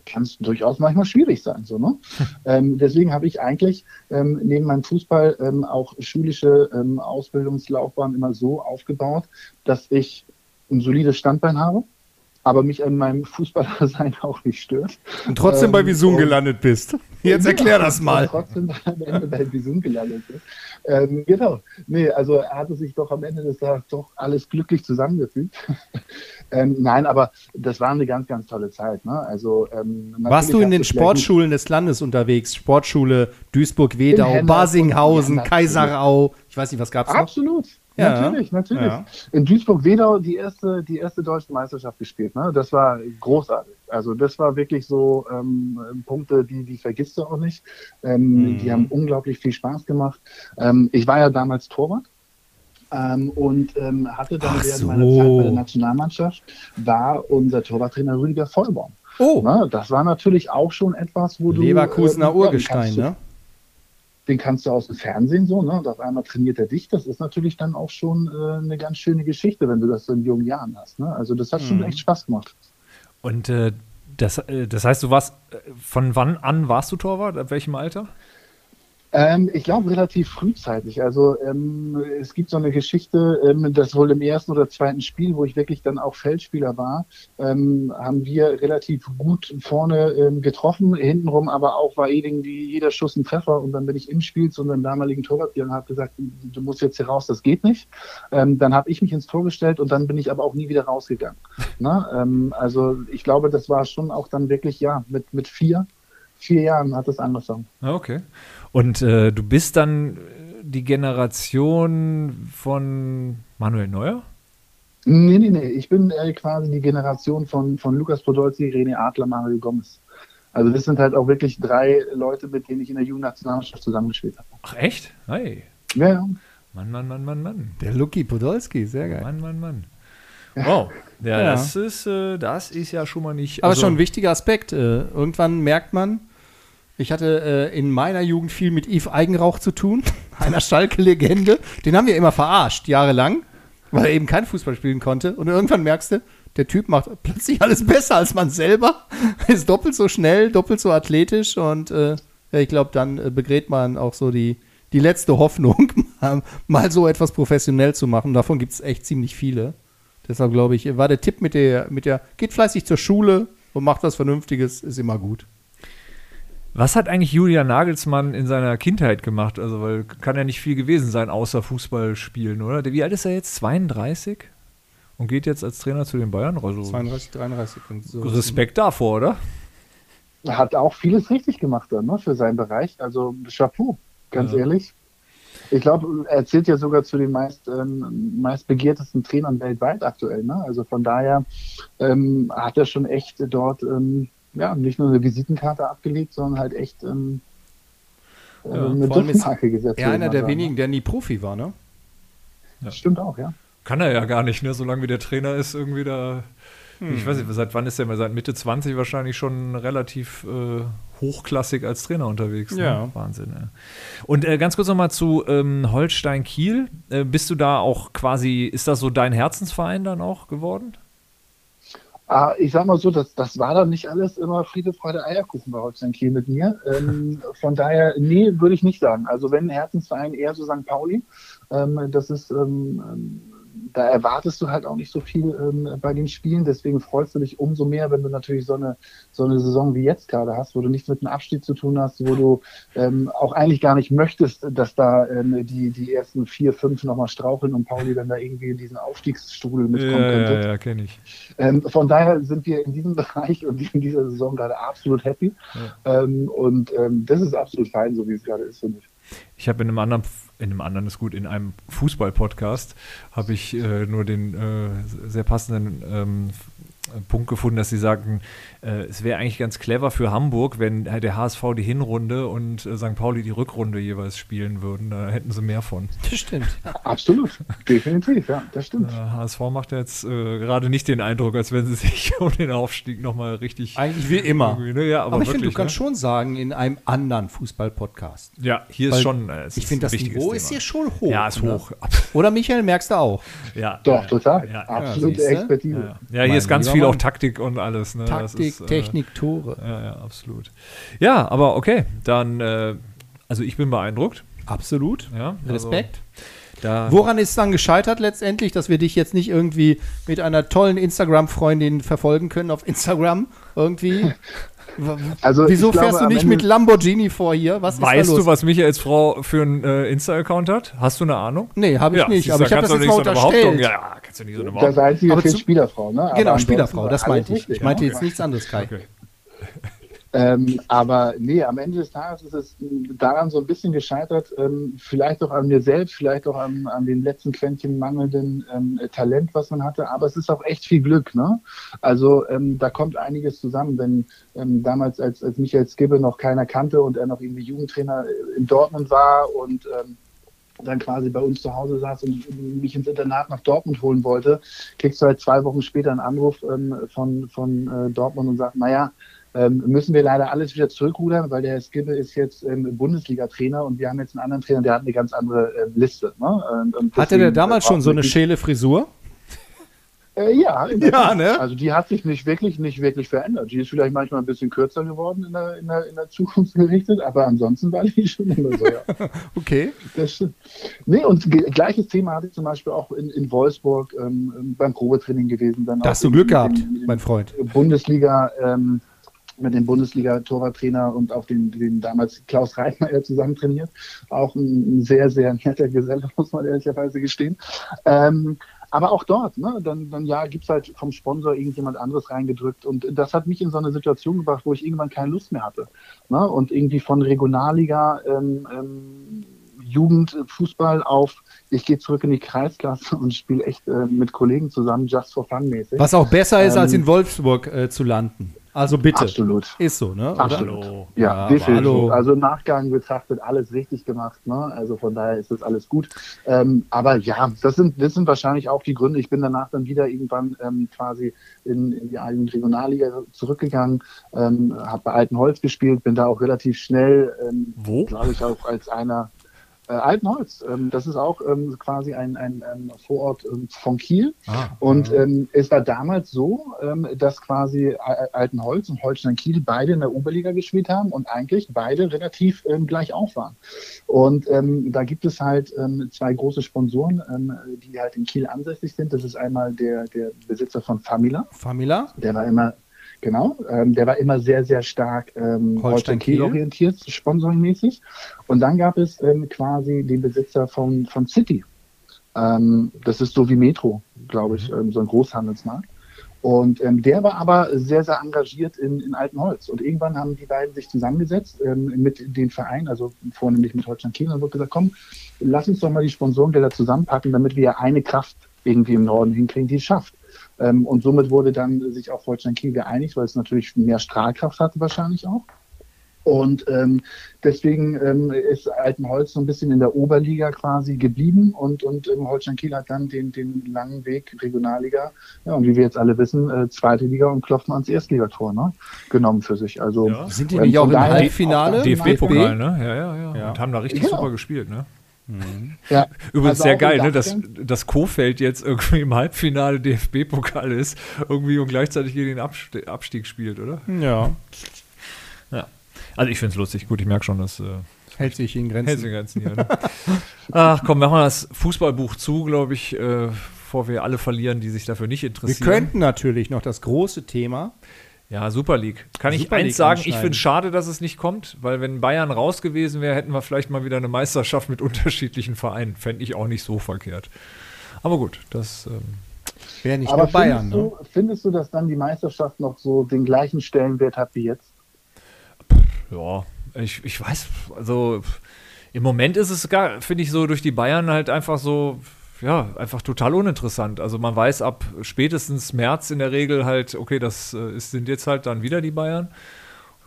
kann es durchaus manchmal schwierig sein. So, ne? *laughs* ähm, deswegen habe ich eigentlich ähm, neben meinem Fußball ähm, auch schulische ähm, Ausbildungslaufbahn immer so aufgebaut, dass ich ein solides Standbein habe, aber mich an meinem Fußballersein *laughs* auch nicht stört. Und trotzdem Ähm, bei Visun und- gelandet bist. *laughs* Jetzt erklär das und mal. trotzdem am Ende bei Visun gelandet ist. Ähm, genau. Nee, also er hatte sich doch am Ende des Tages doch alles glücklich zusammengefügt. *laughs* ähm, nein, aber das war eine ganz, ganz tolle Zeit. Ne? Also, ähm, Warst du in den Sportschulen des Landes unterwegs? Sportschule Duisburg-Wedau, Basinghausen, und- Kaiserau. Ich weiß nicht, was gab's noch? Absolut. Ja. Natürlich, natürlich. Ja. In Duisburg-Wedau die erste, die erste deutsche Meisterschaft gespielt. Ne? Das war großartig. Also das war wirklich so ähm, Punkte, die, die vergisst du auch nicht. Ähm, Mhm. Die haben unglaublich viel Spaß gemacht. Ähm, ich war ja damals Torwart. Ähm, und ähm, hatte dann Ach während so. meiner Zeit bei der Nationalmannschaft war unser Torwarttrainer Rüdiger Vollborn. Oh, Ne? Das war natürlich auch schon etwas, wo du Leverkusener den Urgestein, ne? Den kannst du aus dem Fernsehen so, ne? Und auf einmal trainiert er dich. Das ist natürlich dann auch schon äh, eine ganz schöne Geschichte, wenn du das so in jungen Jahren hast. Ne? Also das hat Mhm. schon echt Spaß gemacht. Und äh, das, äh, das heißt, du warst, äh, von wann an warst du Torwart? Ab welchem Alter? Ähm, ich glaube relativ frühzeitig. Also ähm, es gibt so eine Geschichte, ähm, das wohl im ersten oder zweiten Spiel, wo ich wirklich dann auch Feldspieler war, ähm, haben wir relativ gut vorne ähm, getroffen, hintenrum aber auch war irgendwie jeder Schuss ein Treffer und dann bin ich im Spiel zu unserem damaligen Torwart und habe gesagt, du musst jetzt hier raus, das geht nicht. Ähm, dann habe ich mich ins Tor gestellt und dann bin ich aber auch nie wieder rausgegangen. *laughs* Ne? Ähm, also ich glaube, das war schon auch dann wirklich, ja, mit, mit vier, vier Jahren hat es angefangen. Ah, Okay. Und äh, du bist dann äh, die Generation von Manuel Neuer? Nee, nee, nee. Ich bin äh, quasi die Generation von, von Lukas Podolski, René Adler, Mario Gomez. Also das sind halt auch wirklich drei Leute, mit denen ich in der Jugendnationalmannschaft zusammengespielt habe. Ach, echt? Hey. Ja, ja. Mann, Mann, Mann, Mann, Mann. Der Lucky Podolski, sehr geil. Mann, Mann, Mann. Wow. Ja, Ja. Das, ist, äh, das ist ja schon mal nicht. Aber also- schon ein wichtiger Aspekt. Äh, irgendwann merkt man, Ich hatte äh, in meiner Jugend viel mit Yves Eigenrauch zu tun, *laughs* einer Schalke-Legende. Den haben wir immer verarscht, jahrelang, weil er eben kein Fußball spielen konnte. Und irgendwann merkst du, der Typ macht plötzlich alles besser als man selber. *laughs* Ist doppelt so schnell, doppelt so athletisch und äh, ich glaube, dann äh, begräbt man auch so die, die letzte Hoffnung, *laughs* mal, mal so etwas professionell zu machen. Davon gibt es echt ziemlich viele. Deshalb glaube ich, war der Tipp mit der, mit der, geht fleißig zur Schule und macht was Vernünftiges, ist immer gut. Was hat eigentlich Julian Nagelsmann in seiner Kindheit gemacht? Also, weil kann ja nicht viel gewesen sein, außer Fußball spielen, oder? Wie alt ist er jetzt? 32? Und geht jetzt als Trainer zu den Bayern? Also 32, 33 und so. Respekt davor, oder? Hat auch vieles richtig gemacht dann, ne, für seinen Bereich. Also Chapeau, ganz Ja. ehrlich. Ich glaube, er zählt ja sogar zu den meist, ähm, meist begehrtesten Trainern weltweit aktuell. Ne? Also von daher ähm, hat er schon echt dort ähm, ja, nicht nur eine Visitenkarte abgelegt, sondern halt echt ähm, äh, Ja, eine allem ist Duftmarke gesetzt. Er einer der sagen, wenigen, der nie Profi war, ne? Das stimmt auch, ja. Kann er ja gar nicht, ne? Solange wie der Trainer ist, irgendwie da. Ich weiß nicht, seit wann ist der mal? Seit Mitte 20 wahrscheinlich schon relativ äh, hochklassig als Trainer unterwegs. Ne? Ja. Wahnsinn, ja. Und äh, ganz kurz nochmal zu ähm, Holstein Kiel. Äh, bist du da auch quasi, ist das so dein Herzensverein dann auch geworden? Ah, ich sag mal so, das, das war dann nicht alles immer Friede, Freude, Eierkuchen bei Holstein Kiel mit mir. Ähm, *laughs* von daher, nee, würde ich nicht sagen. Also wenn Herzensverein eher so St. Pauli, ähm, das ist, ähm, ähm, da erwartest du halt auch nicht so viel ähm, bei den Spielen. Deswegen freust du dich umso mehr, wenn du natürlich so eine, so eine Saison wie jetzt gerade hast, wo du nichts mit einem Abstieg zu tun hast, wo du ähm, auch eigentlich gar nicht möchtest, dass da ähm, die, die ersten vier, fünf nochmal straucheln und Pauli dann da irgendwie in diesen Aufstiegsstrudel mitkommen könnte. ja, kenne ich. Ähm, von daher sind wir in diesem *laughs* Bereich und in dieser Saison gerade absolut happy. Ähm, und ähm, das ist absolut fein, so wie es gerade ist, finde ich. Ich habe in einem anderen, in einem anderen ist gut, in einem Fußball-Podcast habe ich äh, nur den äh, sehr passenden ähm, Punkt gefunden, dass sie sagten, äh, es wäre eigentlich ganz clever für Hamburg, wenn der HSV die Hinrunde und äh, St. Pauli die Rückrunde jeweils spielen würden. Da hätten sie mehr von. Das stimmt. Absolut, definitiv, ja, das stimmt. Der HSV macht jetzt äh, gerade nicht den Eindruck, als wenn sie *laughs* sich um den Aufstieg nochmal richtig. Eigentlich wie immer. ne? Ja, aber, Aber, ich finde, du wirklich, kannst ne? schon sagen, in einem anderen Fußball-Podcast. Ja, hier ist Weil schon. äh, es Ich ist finde, das Niveau ist Thema. hier schon hoch. Ja, ist ne? hoch. Oder Michael, merkst du auch? Ja, Doch, ja, total. Ja, ja, Absolute? Expertise. Ja, ja. ja hier ist ganz viel auch. Taktik und alles. Ne? Das Taktik, ist, äh, Technik, Tore. Ja, ja, absolut. Ja, aber okay, dann, äh, also ich bin beeindruckt. Absolut. Ja, also Respekt. da, Woran ist es dann gescheitert letztendlich, dass wir dich jetzt nicht irgendwie mit einer tollen Instagram-Freundin verfolgen können auf Instagram irgendwie? *laughs* Also Wieso glaube, fährst du nicht Ende- mit Lamborghini vor hier? Was ist weißt da los? du, was Michaels Frau für einen äh, Insta-Account hat? Hast du eine Ahnung? Nee, habe ich nicht. siehst Aber ich habe das jetzt mal nicht so eine Behauptung. unterstellt. Ja, kannst du nicht so eine Das Behauptung. einzige Aber zu- Spielerfrau, ne? Aber Genau, Spielerfrau, das meinte ich. richtig, Ich meinte ne? jetzt nichts anderes, Kai. Okay. Ähm, aber nee, am Ende des Tages ist es daran so ein bisschen gescheitert, ähm, vielleicht auch an mir selbst, vielleicht auch an, an den letzten Quäntchen mangelnden ähm, Talent, was man hatte, aber es ist auch echt viel Glück, ne? Also ähm, da kommt einiges zusammen, wenn ähm, damals als, als Michael Skibbe noch keiner kannte und er noch irgendwie Jugendtrainer in Dortmund war und ähm, dann quasi bei uns zu Hause saß und mich ins Internat nach Dortmund holen wollte, kriegst du halt zwei Wochen später einen Anruf von, von äh, Dortmund und sagt, naja, ähm, müssen wir leider alles wieder zurückrudern, weil der Herr Skibbe ist jetzt ähm, Bundesliga-Trainer und wir haben jetzt einen anderen Trainer, der hat eine ganz andere ähm, Liste. Ne? Und, und Hatte der deswegen, damals äh, schon so eine schäle Frisur? Äh, ja, Ja, ne? Also die hat sich nicht wirklich, nicht wirklich verändert. Die ist vielleicht manchmal ein bisschen kürzer geworden in der, in der, in der Zukunft gerichtet, aber ansonsten war die *laughs* schon immer so, ja. *laughs* Okay. Das. Nee, und gleiches Thema hatte ich zum Beispiel auch in, in Wolfsburg ähm, beim Probetraining gewesen. Dann Da hast du in- Glück gehabt, in- in- mein Freund. Bundesliga ähm, mit dem Bundesliga-Torwarttrainer und auch den, den damals Klaus Reitmeier zusammen trainiert. Auch ein, sehr, sehr netter Geselle, *laughs* muss man ehrlicherweise gestehen. Ähm, aber auch dort, ne, dann, dann ja, gibt's halt vom Sponsor irgendjemand anderes reingedrückt. Und das hat mich in so eine Situation gebracht, wo ich irgendwann keine Lust mehr hatte. Ne? Und irgendwie von Regionalliga ähm, ähm, Jugendfußball auf, ich gehe zurück in die Kreisklasse und spiele echt äh, mit Kollegen zusammen, just for fun mäßig. Was auch besser ist, als Ähm, in Wolfsburg äh, zu landen. Also bitte. Absolut. Ist so, ne? Absolut. Hallo. Ja, Ja, definitiv. hallo. Also im Nachgang betrachtet alles richtig gemacht. Ne? Also von daher ist das alles gut. Ähm, aber ja, das sind, das sind wahrscheinlich auch die Gründe. Ich bin danach dann wieder irgendwann ähm, quasi in, in die eigene Regionalliga zurückgegangen, ähm, habe bei Altenholz gespielt, bin da auch relativ schnell, ähm, glaube ich, auch als einer äh, Altenholz. Ähm, das ist auch ähm, quasi ein, ein, ein Vorort ähm, von Kiel. Ah, Und ähm, es war damals so, ähm, dass quasi Al- Altenholz und Holstein Kiel beide in der Oberliga gespielt haben und eigentlich beide relativ ähm, gleich auf waren. Und ähm, da gibt es halt ähm, zwei große Sponsoren, ähm, die halt in Kiel ansässig sind. Das ist einmal der, der Besitzer von Famila, Famila? der war immer Genau, ähm, der war immer sehr, sehr stark ähm, Holstein Holstein-Kiel Kiel. orientiert, sponsoringmäßig. Und dann gab es ähm, quasi den Besitzer von, von City. Ähm, das ist so wie Metro, glaube ich, ähm, so ein Großhandelsmarkt. Und ähm, der war aber sehr, sehr engagiert in, in Altenholz. Und irgendwann haben die beiden sich zusammengesetzt ähm, mit den Vereinen, also vornehmlich mit Holstein Kiel, und wurde gesagt, komm, lass uns doch mal die Sponsorengelder zusammenpacken, damit wir eine Kraft irgendwie im Norden hinkriegen, die es schafft. Ähm, und somit wurde dann sich auch Holstein Kiel geeinigt, weil es natürlich mehr Strahlkraft hatte wahrscheinlich auch. Und ähm, deswegen ähm, ist Altenholz so ein bisschen in der Oberliga quasi geblieben und, und ähm, Holstein Kiel hat dann den, den langen Weg Regionalliga, ja, und wie wir jetzt alle wissen, äh, zweite Liga und klopft mal ans Erstligator, ne, genommen für sich. Also Ja. Sind die ähm, nicht auch im Halbfinale? DFB-Pokal, ne? Ja, ja, ja, Ja. Und haben da richtig Genau. super gespielt, ne? Ja, *laughs* Übrigens also sehr geil, ne, dass, dass Kofeld jetzt irgendwie im Halbfinale DFB-Pokal ist, irgendwie und gleichzeitig gegen den Abste Abstieg spielt, oder? Ja. Also ich finde es lustig. Gut, ich merke schon, dass äh, Hält sich in hält sich Grenzen. in Grenzen hier. Ne? Ach komm, machen wir das Fußballbuch zu, glaube ich, äh, bevor wir alle verlieren, die sich dafür nicht Wir interessieren. könnten natürlich noch das große Thema. Ja, Super League. Kann ich Super eins League sagen, ich finde es schade, dass es nicht kommt, weil wenn Bayern raus gewesen wäre, hätten wir vielleicht mal wieder eine Meisterschaft mit *laughs* unterschiedlichen Vereinen. Fände ich auch nicht so verkehrt. Aber gut, das ähm, Wäre nicht Aber nur Bayern, findest, ne? du, findest du, dass dann die Meisterschaft noch so den gleichen Stellenwert hat wie jetzt? Ja, ich, ich weiß, also im Moment ist es gar, finde ich so durch die Bayern halt einfach so, ja, einfach total uninteressant. Also man weiß ab spätestens März in der Regel halt, okay, das äh, ist, sind jetzt halt dann wieder die Bayern.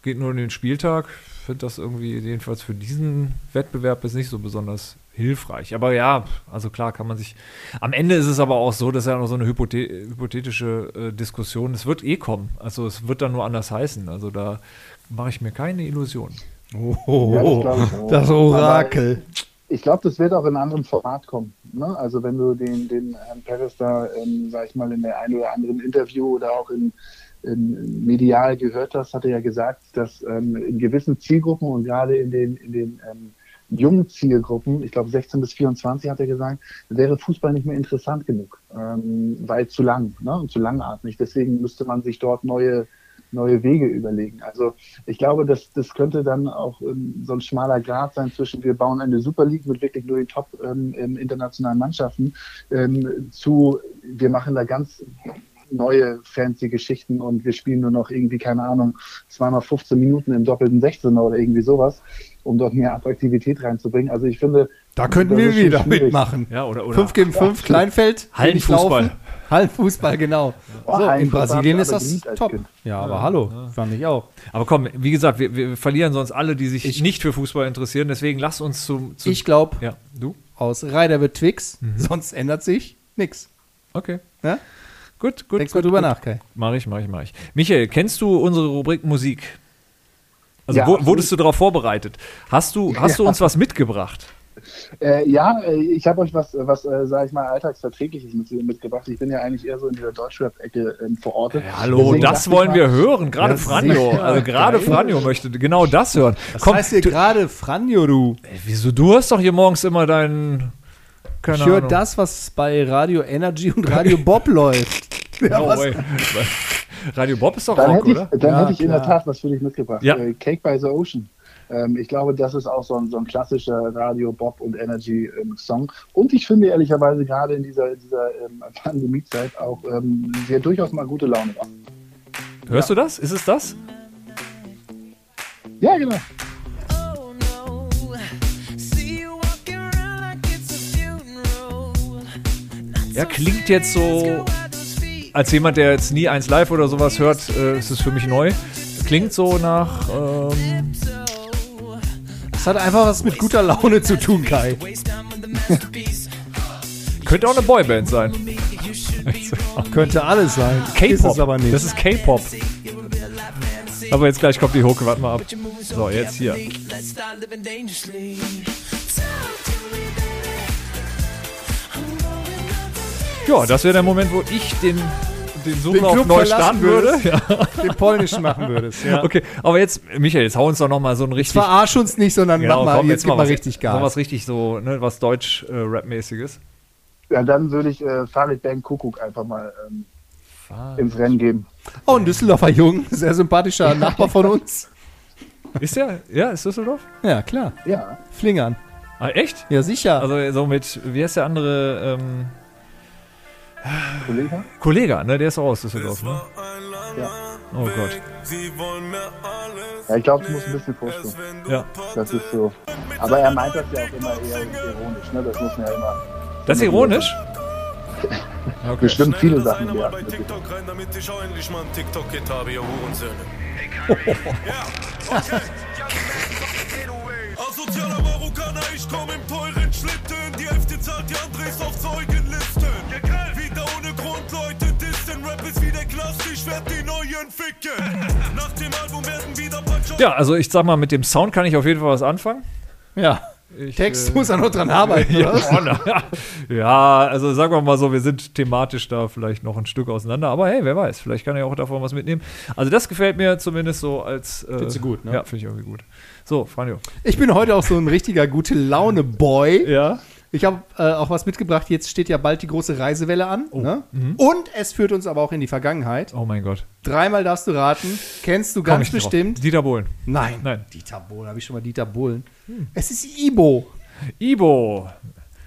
Geht nur in den Spieltag. Finde das irgendwie jedenfalls für diesen Wettbewerb ist nicht so besonders hilfreich. Aber ja, also klar kann man sich. Am Ende ist es aber auch so, dass ja noch so eine hypothe hypothetische äh, Diskussion. Es wird eh kommen. Also es wird dann nur anders heißen. Also da mache ich mir keine Illusionen. Oh, Ja, das ich das Orakel. Ich glaube, das wird auch in einem anderen Format kommen. Ne? Also wenn du den, den Herrn Perez da, ähm, sag ich mal, in der einen oder anderen Interview oder auch in, in medial gehört hast, hat er ja gesagt, dass ähm, in gewissen Zielgruppen und gerade in den, in den ähm, jungen Zielgruppen, ich glaube 16 bis 24 hat er gesagt, wäre Fußball nicht mehr interessant genug, ähm, weil zu lang ne? und zu langatmig. Deswegen müsste man sich dort neue neue Wege überlegen. Also ich glaube, das, das könnte dann auch ähm, so ein schmaler Grad sein zwischen wir bauen eine Super League mit wirklich nur den top ähm, ähm, internationalen Mannschaften ähm, zu wir machen da ganz neue fancy Geschichten und wir spielen nur noch irgendwie, keine Ahnung, zweimal 15 Minuten im doppelten 16er oder irgendwie sowas, um dort mehr Attraktivität reinzubringen. Also ich finde, Da könnten wir wieder schwierig. mitmachen. Ja, oder, oder 5 gegen 5, Kleinfeld, *laughs* Hallenfußball. Hallenfußball, genau. Oh, So, in Brasilien ist das top. Ja, aber hallo, fand ich auch. Aber komm, wie gesagt, wir, wir verlieren sonst alle, die sich Ich- nicht für Fußball interessieren. Deswegen lass uns zum. zu Ich glaube, ja, du? aus Reider wird Twix, sonst ändert sich nichts. Okay. Ja? Gut, gut. Denkst mal gut, drüber gut. nach, Kai. Mach ich, mach ich, mach ich. Michael, kennst du unsere Rubrik Musik? Also Ja, wo, wurdest du darauf vorbereitet? Hast du, hast du uns was mitgebracht? Äh, ja, äh, ich habe euch was, was äh, sage ich mal, alltagsverträgliches mit, mitgebracht. Ich bin ja eigentlich eher so in dieser Deutschrap-Ecke ähm, verortet. Ja, hallo, Deswegen das wollen mal, wir hören. Gerade Franjo. Also gerade. Franjo möchte genau das hören. Das Komm, heißt hier du, gerade Franjo, du. ey, wieso? Du hast doch hier morgens immer deinen. Keine Ich höre das, was bei Radio Energy und Radio Bob läuft. *laughs* Ja, No was? way. Radio Bob ist doch Dann Rock, ich, oder? dann Ja, hätte ich in der klar. Tat was für dich mitgebracht. Ja. Äh, Cake by the Ocean. Ähm, ich glaube, das ist auch so ein, so ein klassischer Radio, Bob und Energy ähm, Song. Und ich finde ehrlicherweise gerade in dieser, dieser ähm, *laughs* Pandemiezeit auch ähm, sehr durchaus mal gute Laune macht. Hörst du das? Ist es das? Ja, genau. Ja, klingt jetzt so als jemand, der jetzt nie eins live oder sowas hört, äh, ist es für mich neu. Klingt so nach. Ähm, Das hat einfach was mit guter Laune zu tun, Kai. *laughs* könnte auch eine Boyband sein. *laughs* Könnte alles sein. Ist K-Pop. es aber nicht. Das ist K-Pop. Aber jetzt gleich kommt die Hoke, warte mal ab. So, jetzt hier. Ja, das wäre der Moment, wo ich den, den Suchlauf Club neu starten würde. Ja. *laughs* den polnischen machen würdest. Ja. Okay, aber jetzt, Michael, jetzt hau uns doch noch mal so ein richtig. Verarsch uns nicht, sondern Genau, mach mal, komm, jetzt gib mal was, richtig So Gas. was richtig so, ne, was Deutsch-Rap-mäßiges. Ja, dann würde ich äh, Farid Bang Kuckuck einfach mal ähm, ins Rennen geben. Oh, ein Düsseldorfer Jung, sehr sympathischer Nachbar von uns. ist der? Ja, ist Düsseldorf? Ja, klar. Ja, Flingern. Ah, echt? Ja, sicher. Also so mit, wie heißt der andere? Ähm, Kollege? Kollega, ne? Der ist auch aus Düsseldorf, ne? Ja. Oh Gott. Ja, ich glaube, du musst ein bisschen vorstellen. Ja. Das ist so. Aber er meint das ja auch immer eher ironisch, ne? Das muss man ja immer. Das ist ironisch? Okay. Bestimmt viele Sachen, die bei TikTok rein, damit ich auch endlich mal ein TikTok-Hit habe, ihr Hurensöhne. *laughs* Asozialer Marokkaner, ich komm im teuren Schlitten. Die Hälfte zahlt die andere ist auf Zeugenlisten. Ja, also ich sag mal, mit dem Sound kann ich auf jeden Fall was anfangen. ja. Ich, Text äh, muss er noch dran arbeiten, *laughs* ja, na, ja, also sagen wir mal so, wir sind thematisch da vielleicht noch ein Stück auseinander, aber hey, wer weiß, vielleicht kann er auch davon was mitnehmen. Also das gefällt mir zumindest so als. Äh, Findest du gut, ne? Ja, finde ich irgendwie gut. So, Franjo. Ich bin heute auch so ein richtiger gute Laune-Boy. Ja. Ich habe äh, auch was mitgebracht. Jetzt steht ja bald die große Reisewelle an. Ne? mhm. Und es führt uns aber auch in die Vergangenheit. Oh mein Gott. Dreimal darfst du raten. Kennst du ganz ich drauf. bestimmt. Dieter Bohlen. Nein. Nein. Dieter Bohlen, habe ich schon mal Dieter Bohlen. Es ist Ibo. Ibo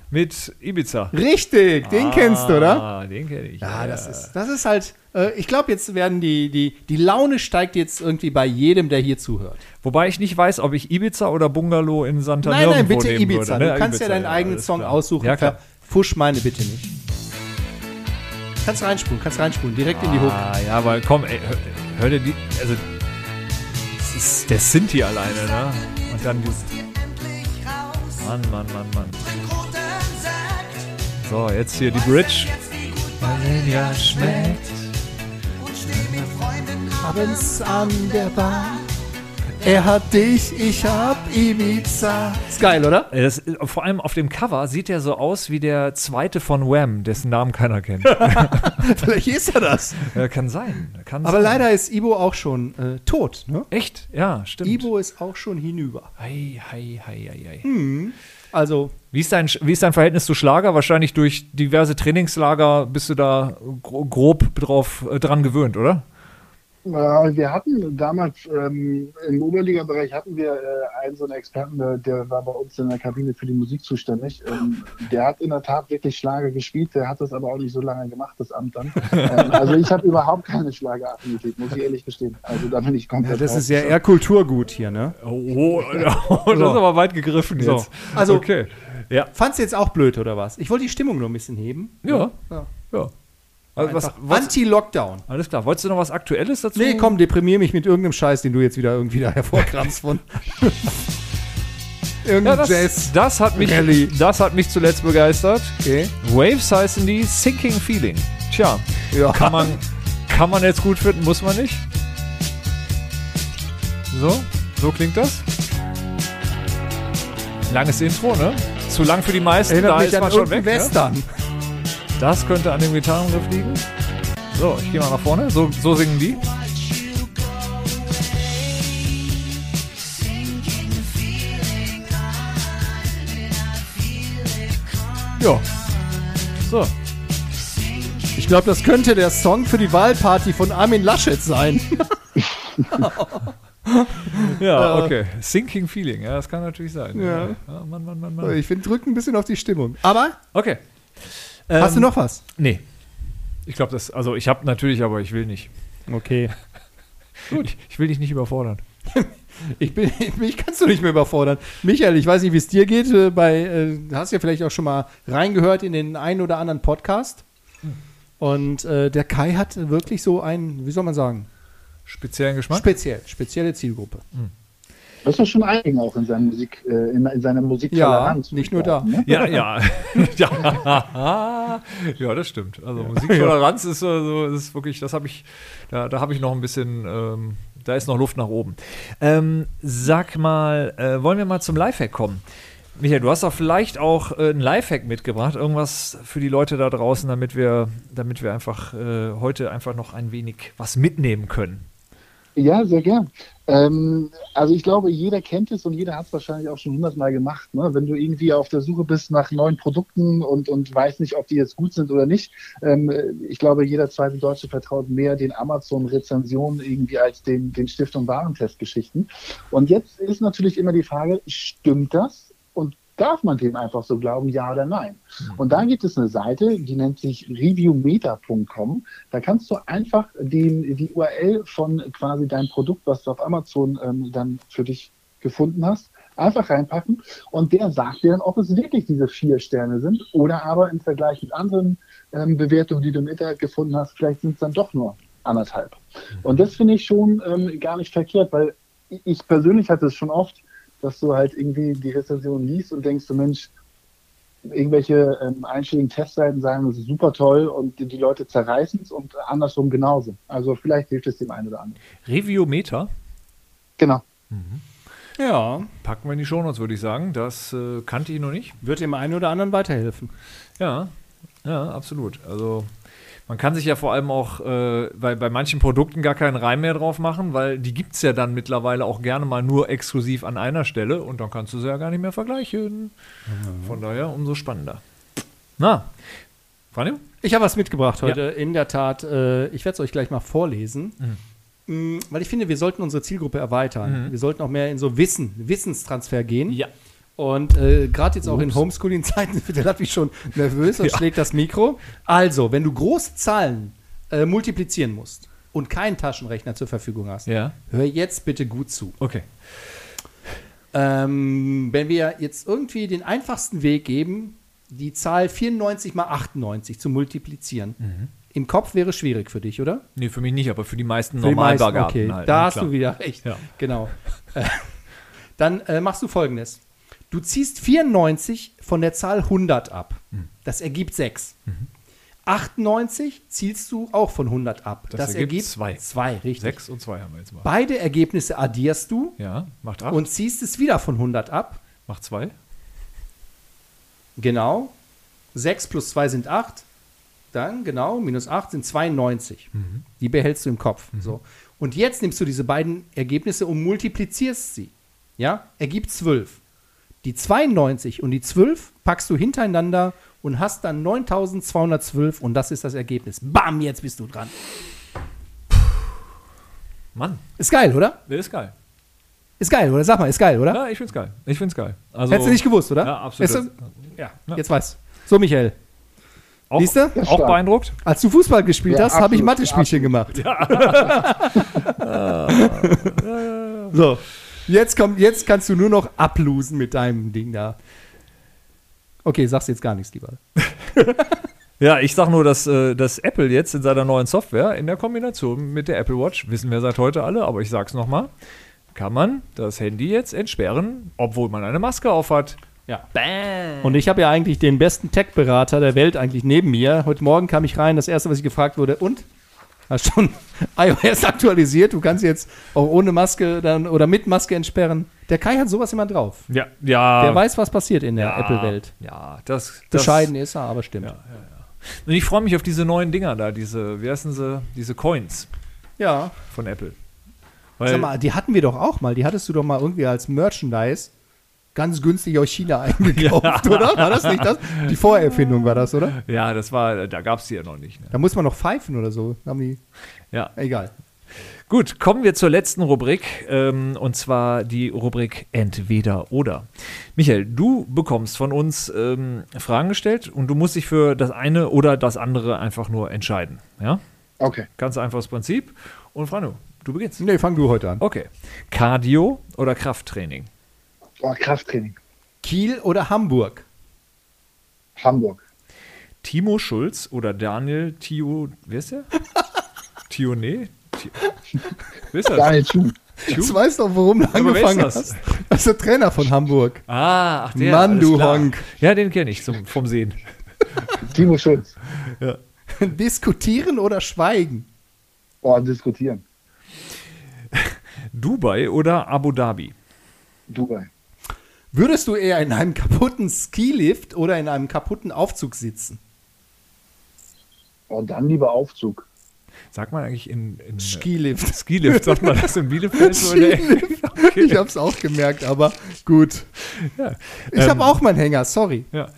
mit Ibiza. Richtig, den kennst du, oder? Ah, den kenne ich. Ja, das ist, das ist halt, äh, ich glaube, jetzt werden die, die, die Laune steigt jetzt irgendwie bei jedem, der hier zuhört. Wobei ich nicht weiß, ob ich Ibiza oder Bungalow in Santa Nein, nein, bitte Ibiza. Würde, ne? Du kannst ja Ibiza, deinen eigenen alles Song klar. aussuchen. Ja, klar. Fusch meine bitte nicht. Kannst reinspulen, kannst reinspulen, direkt in die Hook. Ah, ja, aber komm, ey, hör, hör dir die, also, das ist der Sinti alleine, ne? Und dann dieses, Mann, Mann, Mann, Mann. So, jetzt hier die Bridge. Ja schmeckt. Abends an der Bar. Er hat dich, ich hab Ibiza. Ist geil, oder? Das, vor allem auf dem Cover sieht er so aus wie der zweite von Wham, dessen Namen keiner kennt. *laughs* Vielleicht ist er das. ja, kann sein. Kann Aber sein. leider ist Ibo auch schon äh, tot, ne? Echt? Ja, stimmt. Ibo ist auch schon hinüber. Hei, hei, hei, hei, hei. Hm. Also, Wie ist, dein, wie ist dein Verhältnis zu Schlager? Wahrscheinlich durch diverse Trainingslager bist du da gro- grob drauf, äh, dran gewöhnt, oder? Äh, Wir hatten damals ähm, im Oberliga-Bereich hatten wir äh, einen so einen Experten, der, der war bei uns in der Kabine für die Musik zuständig. Ähm, der hat in der Tat wirklich Schlager gespielt, der hat das aber auch nicht so lange gemacht, das Amt dann. ähm, also ich habe überhaupt keine Schlageraffinität, muss ich ehrlich gestehen. Also da bin ich komplett das raus. ist ja eher Kulturgut hier, ne? Oh, *laughs* das ist aber weit gegriffen So. jetzt. Also- okay. Ja. Fandst du jetzt auch blöd, oder was? Ich wollte die Stimmung nur ein bisschen heben. Ja. Ja. ja. Also Anti-Lockdown. alles klar. Wolltest du noch was Aktuelles dazu? Nee, komm, deprimier mich mit irgendeinem Scheiß, den du jetzt wieder irgendwie da hervorkramst von. *laughs* Ja, Irgendein das, Jazz. das, hat mich, Rallye. das hat mich zuletzt begeistert. Okay. Waves heißen die Sinking Feeling. Tja, Ja. kann man, kann man jetzt gut finden, muss man nicht. So, so klingt das. Langes Intro, ne? Zu lang für die meisten, Erinnert da ist an man schon weg. Ne? Das könnte an dem Gitarrenriff liegen. So, ich gehe mal nach vorne. So, so singen die. Ja. So. Ich glaube, das könnte der Song für die Wahlparty von Armin Laschet sein. *laughs* Ja, okay. Sinking Feeling, ja, das kann natürlich sein. Ja. ja Mann, Mann, Mann, Mann. Ich finde, drückt ein bisschen auf die Stimmung. Aber, Okay. Hast du Ähm, noch was? Nee. Ich glaube, das, also ich habe natürlich, aber ich will nicht. Okay. *laughs* Gut. Ich, ich will dich nicht überfordern. *laughs* Ich bin, *laughs* mich kannst du nicht mehr überfordern. Michael, ich weiß nicht, wie es dir geht. äh, Bei, äh, du hast ja vielleicht auch schon mal reingehört in den einen oder anderen Podcast. Und äh, der Kai hat wirklich so einen, wie soll man sagen, Speziellen Geschmack? speziell, spezielle Zielgruppe. Das ist doch schon eigen auch in seiner Musik, äh, in, in seiner Musiktoleranz. Ja, nicht nur da. Ne? Ja, ja. *laughs* ja. *laughs* ja, das stimmt. Also Musiktoleranz ist, also, ist wirklich, das habe ich, da, da habe ich noch ein bisschen, ähm, da ist noch Luft nach oben. Ähm, sag mal, äh, wollen wir mal zum Lifehack kommen? Michael, du hast doch vielleicht auch äh, einen Lifehack mitgebracht, irgendwas für die Leute da draußen, damit wir, damit wir einfach äh, heute einfach noch ein wenig was mitnehmen können. Ja, sehr gern. Ähm, also ich glaube, jeder kennt es und jeder hat es wahrscheinlich auch schon hundertmal gemacht. Ne? Wenn du irgendwie auf der Suche bist nach neuen Produkten und, und weiß nicht, ob die jetzt gut sind oder nicht. Ähm, ich glaube, jeder zweite Deutsche vertraut mehr den Amazon-Rezensionen irgendwie als den, den Stift- Warentest-Geschichten. Und jetzt ist natürlich immer die Frage, stimmt das? Darf man dem einfach so glauben, ja oder nein? Und da gibt es eine Seite, die nennt sich reviewmeta.com. Da kannst du einfach den, die URL von quasi deinem Produkt, was du auf Amazon ähm, dann für dich gefunden hast, einfach reinpacken und der sagt dir dann, ob es wirklich diese vier Sterne sind oder aber im Vergleich mit anderen ähm, Bewertungen, die du im Internet gefunden hast, vielleicht sind es dann doch nur anderthalb. Und das finde ich schon ähm, gar nicht verkehrt, weil ich persönlich hatte es schon oft, dass du halt irgendwie die Rezension liest und denkst, so Mensch, irgendwelche ähm, einschlägigen Testseiten sagen, das ist super toll und die, die Leute zerreißen es und andersrum genauso. Also vielleicht hilft es dem einen oder anderen. Review-Meter Genau. Ja, packen wir in die Shownotes, würde ich sagen. Das äh, kannte ich noch nicht. wird dem einen oder anderen weiterhelfen. Ja, ja, absolut. Also man kann sich ja vor allem auch äh, bei, bei manchen Produkten gar keinen Reim mehr drauf machen, weil die gibt es ja dann mittlerweile auch gerne mal nur exklusiv an einer Stelle und dann kannst du sie ja gar nicht mehr vergleichen. Von daher umso spannender. Na, Franjo? Ich habe was mitgebracht heute. In der Tat, äh, ich werde es euch gleich mal vorlesen. Mm, Weil ich finde, wir sollten unsere Zielgruppe erweitern. Wir sollten auch mehr in so Wissen, Wissenstransfer gehen. Ja. Und äh, gerade jetzt auch in Homeschooling-Zeiten, der hat mich schon nervös und schlägt das Mikro. Also, wenn du große Zahlen äh, multiplizieren musst und keinen Taschenrechner zur Verfügung hast, Ja. hör jetzt bitte gut zu. Okay. Ähm, wenn wir jetzt irgendwie den einfachsten Weg geben, die Zahl 94 mal 98 zu multiplizieren, im Kopf wäre schwierig für dich, oder? Nee, für mich nicht, aber für die meisten meisten, Normalbagaten okay. halt. da ne, hast klar. du wieder recht. Ja. Genau. *laughs* Äh, Dann äh, machst du folgendes. Du ziehst 94 von der Zahl 100 ab. Hm. Das ergibt 6. 98 zielst du auch von 100 ab. Das ergibt zwei. 2, richtig. Sechs und zwei haben wir jetzt mal. Beide Ergebnisse addierst du Ja, macht acht. und ziehst es wieder von 100 ab. macht zwei. Genau. 6 plus 2 sind 8. Dann, genau, minus 8 sind 92. Mhm. Die behältst du im Kopf. So. Und jetzt nimmst du diese beiden Ergebnisse und multiplizierst sie. Ja, ergibt 12. Die 92 und die 12 packst du hintereinander und hast dann 9212 und das ist das Ergebnis. Bam, jetzt bist du dran. Mann, Ist geil, oder? der ist geil. Ist geil, oder? Sag mal, ist geil, oder? Ja, ich find's geil. Ich find's geil. Also, Hättest du nicht gewusst, oder? Ja, absolut. Ist das, ja, jetzt weißt So, Michael, auch, siehst du? auch beeindruckt? als du Fußball gespielt Ja, hast, habe ich Mathe-Spielchen gemacht. *laughs* so, jetzt, kommt, jetzt kannst du nur noch ablosen mit deinem Ding da. Okay, sagst jetzt gar nichts lieber. *laughs* Ja, ich sag nur, dass, äh, dass Apple jetzt in seiner neuen Software in der Kombination mit der Apple Watch, wissen wir seit heute alle, aber ich sag's nochmal, kann man das Handy jetzt entsperren, obwohl man eine Maske aufhat. Ja. Und ich habe ja eigentlich den besten Tech-Berater der Welt eigentlich neben mir. Heute Morgen kam ich rein, das erste, was ich gefragt wurde, und? Hast schon *laughs* iOS aktualisiert? Du kannst jetzt auch ohne Maske dann oder mit Maske entsperren. Der Kai hat sowas immer drauf. Ja, ja. Der weiß, was passiert in der ja, Apple-Welt. Ja, das, das Bescheiden ist er, aber stimmt. Ja, ja, ja. Und ich freue mich auf diese neuen Dinger da, diese, wie heißen sie, diese Coins Ja. von Apple. Weil, Sag mal, die hatten wir doch auch mal. Die hattest du doch mal irgendwie als Merchandise ganz günstig aus China *laughs* eingekauft, oder? War das nicht das? Die Vorerfindung war das, oder? ja, das war, da gab es die ja noch nicht. Ne? Da muss man noch pfeifen oder so. Haben die, Ja. egal. Gut, kommen wir zur letzten Rubrik ähm, und zwar die Rubrik Entweder oder. Michael, du bekommst von uns ähm, Fragen gestellt und du musst dich für das eine oder das andere einfach nur entscheiden. Ja, Okay. ganz einfaches Prinzip. Und Frano, du beginnst. Nee, fang du heute an. Okay. Cardio oder Krafttraining? Oh, Krafttraining. Kiel oder Hamburg? Hamburg. Timo Schulz oder Daniel Tio, wer ist der? *laughs* Tione? Ti- *laughs* Wer ist das? Daniel Schuh. Jetzt weißt du, warum du ist angefangen das? hast. Das ist der Trainer von Hamburg. Ah, ach der. Mann, alles du klar. Honk. Ja, den kenne ich zum, vom Sehen. *laughs* Timo Schulz. Diskutieren oder schweigen? Oh, diskutieren. Dubai oder Abu Dhabi? Dubai. Würdest du eher in einem kaputten Skilift oder in einem kaputten Aufzug sitzen? Oh, dann lieber Aufzug. Sagt man eigentlich in, in Skilift. Skilift, sagt man das in Bielefeld der Ecke? *laughs* Ich hab's auch gemerkt, aber gut. Ja. Ich Ähm, habe auch meinen Hänger, sorry. Ja.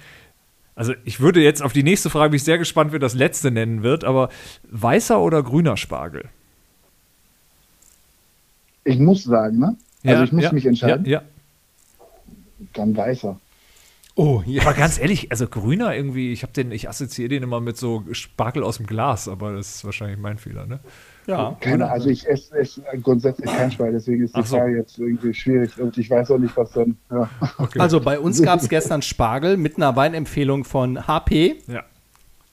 Also ich würde jetzt auf die nächste Frage, bin ich sehr gespannt, wer das letzte nennen wird, aber weißer oder grüner Spargel? Ich muss sagen, ne? Also ich muss ja, mich entscheiden. Ja, ja. Dann weißer. Oh, ja. Aber ganz ehrlich, also grüner irgendwie, ich habe den, ich assoziiere den immer mit so Spargel aus dem Glas, aber das ist wahrscheinlich mein Fehler, ne? ja. Keine, also ich esse, esse grundsätzlich kein Spargel, deswegen ist die Ach so. Frage jetzt irgendwie schwierig und ich weiß auch nicht, was dann. Ja. Also bei uns gab es gestern Spargel mit einer Weinempfehlung von HP. Ja.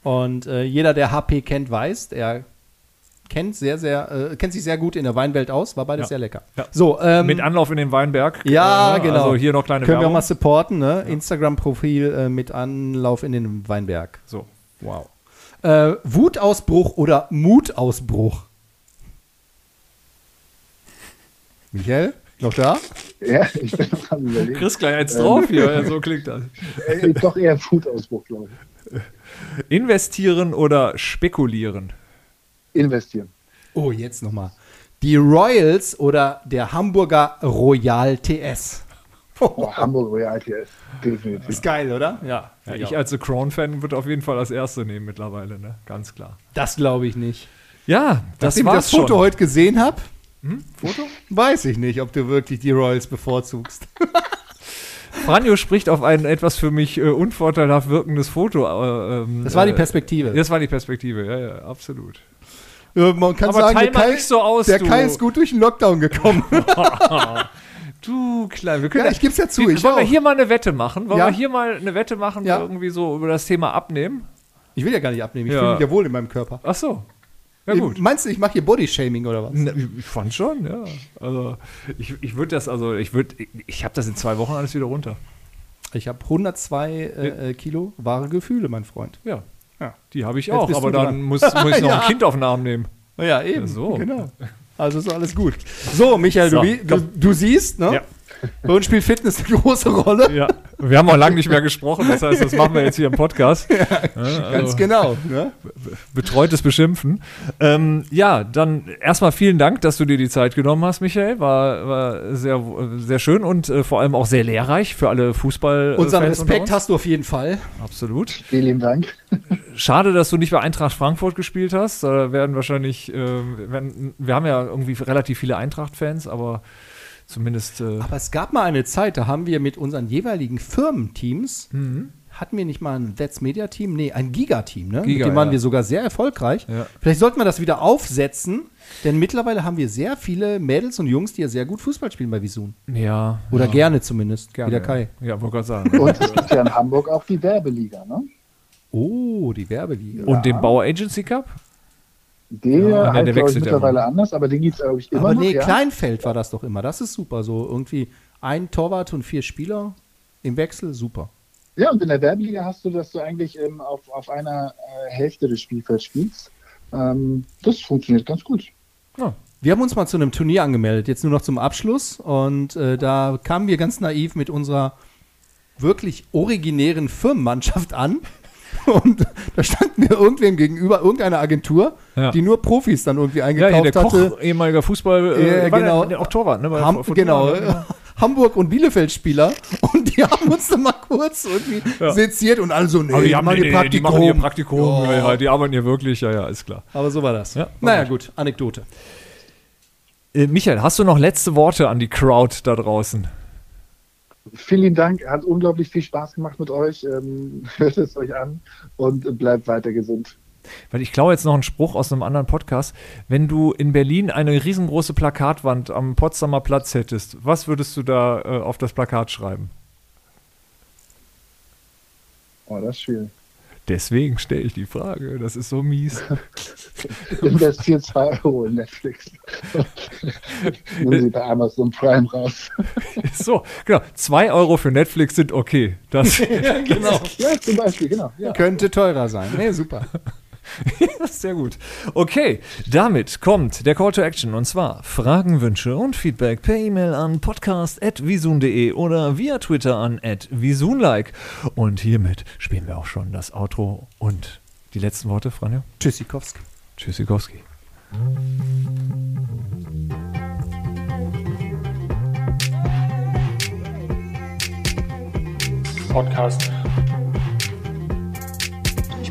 Und äh, jeder, der HP kennt, weiß, er kennt sehr, sehr, äh, kennt sich sehr gut in der Weinwelt aus, war beides Ja. sehr lecker. Ja. So, ähm, Mit Anlauf in den Weinberg. ja, äh, genau. Also hier noch kleine Können wir auch Werbung. mal supporten, ne? Instagram-Profil äh, mit Anlauf in den Weinberg. so. Wow. Äh, Wutausbruch oder Mutausbruch? Michael, noch da? ja, ich bin noch am überlegen. Chris gleich eins drauf hier, ja, so klingt das. Äh, doch eher Wutausbruch, glaube ich. Investieren oder spekulieren? Investieren. Oh, jetzt nochmal. Die Royals oder der Hamburger Royal TS? Oh, Hamburg Royal TS. Definitiv. Ist geil, oder? Ja. Ja, ich als The Crown-Fan würde auf jeden Fall das erste nehmen mittlerweile, ne? Ganz klar. Das glaube ich nicht. Ja, das Nachdem ich das Foto schon. heute gesehen habe, Foto? weiß ich nicht, ob du wirklich die Royals bevorzugst. *laughs* Franjo spricht auf ein etwas für mich äh, unvorteilhaft wirkendes Foto. Äh, ähm, Das war die äh, Perspektive. Das war die Perspektive, ja, ja, absolut. Man kann Aber sagen, der Kai, so aus, der. Kai ist gut durch den Lockdown gekommen. *laughs* Du, klein, wir können Ja, ich geb's ja zu, Wie, ich wollen wir auch. hier mal eine Wette machen? Wollen Ja. wir hier mal eine Wette machen, Ja. irgendwie so über das Thema abnehmen? ich will ja gar nicht abnehmen, ich Ja. fühle mich ja wohl in meinem Körper. Ach so. Ja, gut. Meinst du, ich mache hier Bodyshaming oder was? Na, Ich fand schon, ja. Also, ich, ich würde das, also, ich würde, ich, ich habe das in zwei Wochen alles wieder runter. Ich habe 102 äh, äh, Kilo wahre Gefühle, mein Freund. Ja. Ja. Die habe ich Jetzt auch, aber dann muss, muss ich *laughs* noch Ja. ein Kind auf den Arm nehmen. Ja, eben. Ja, so. Genau. Also ist alles gut. So, Michael, So, du, du, du siehst, ne? Ja. Bei uns spielt Fitness eine große Rolle. Ja. Wir haben auch lange nicht mehr gesprochen, das heißt, das machen wir jetzt hier im Podcast. *laughs* Ja, also, Ganz genau. Ne? betreutes Beschimpfen. Ähm, ja, dann erstmal vielen Dank, dass du dir die Zeit genommen hast, Michael. War, war sehr, sehr schön und äh, vor allem auch sehr lehrreich für alle Fußball. Unseren Respekt uns. hast du auf jeden Fall. Absolut. Vielen lieben Dank. *laughs* Schade, dass du nicht bei Eintracht Frankfurt gespielt hast. Da werden wahrscheinlich, äh, werden, wir haben ja irgendwie relativ viele Eintracht-Fans, aber zumindest. Äh, Aber es gab mal eine Zeit, da haben wir mit unseren jeweiligen Firmenteams, hatten wir nicht mal ein That's Media Team? Nee, ein Giga-Team, ne? mit Giga, dem waren ja. wir sogar sehr erfolgreich. Ja. Vielleicht sollten wir das wieder aufsetzen, denn mittlerweile haben wir sehr viele Mädels und Jungs, die ja sehr gut Fußball spielen bei Visun. ja. Oder ja, gerne zumindest, gerne, wie der Kai. Ja, ja wollte gerade sagen. Und es gibt ja in Hamburg auch die Werbeliga, ne? Oh, die Werbeliga. Und den Bauer Agency Cup? Der Ja, der heißt, ich, wechselt ja mittlerweile anders, aber den gibt es, glaube ich, immer Aber noch. nee, ja? Kleinfeld war das doch immer. Das ist super. So irgendwie ein Torwart und vier Spieler im Wechsel, super. Ja, und in der Werbeliga hast du, dass du eigentlich ähm, auf, auf einer äh, Hälfte des Spielfelds spielst. Ähm, das funktioniert ganz gut. Wir haben uns mal zu einem Turnier angemeldet, jetzt nur noch zum Abschluss. Und äh, da kamen wir ganz naiv mit unserer wirklich originären Firmenmannschaft an. *laughs* Und da standen wir irgendwem gegenüber, irgendeiner Agentur, Ja. die nur Profis dann irgendwie Ja, eingekauft der hatte. Koch, ehemaliger Fußball, äh, Ja, genau. der, der auch Torwart, ne? Ham genau? *laughs* Hamburg und Bielefeld-Spieler. Und die *laughs* haben uns dann mal kurz irgendwie Ja. seziert und alle so, nee, die, haben, machen nee, die machen ihr Praktikum. Ja. ja. Ja, die arbeiten hier wirklich, ja, ja, ist klar. Aber so war das. Ja, war naja, gut, Anekdote. Äh, Michael, hast du noch letzte Worte an die Crowd da draußen? Vielen Dank, hat unglaublich viel Spaß gemacht mit euch. Ähm, *laughs* hört es euch an und bleibt weiter gesund. Weil ich klaue jetzt noch einen Spruch aus einem anderen Podcast. Wenn du in Berlin eine riesengroße Plakatwand am Potsdamer Platz hättest, was würdest du da äh, auf das Plakat schreiben? Oh, das ist schwierig. Deswegen stelle ich die Frage. Das ist so mies. *laughs* Investiert 2 Euro in Netflix. *laughs* Nehmen Sie bei Amazon Prime raus. *laughs* so, genau. 2 Euro für Netflix sind okay. Das, genau. Ja, zum Beispiel, genau. Ja. Könnte teurer sein. Nee, super. *laughs* Sehr gut. Okay, damit kommt der Call to Action und zwar Fragen, Wünsche und Feedback per E-Mail an podcast.visun.de oder via Twitter an visunlike. Und hiermit spielen wir auch schon das Outro und die letzten Worte, Franjo. Tschüssikowski. Tschüssikowski. Podcast.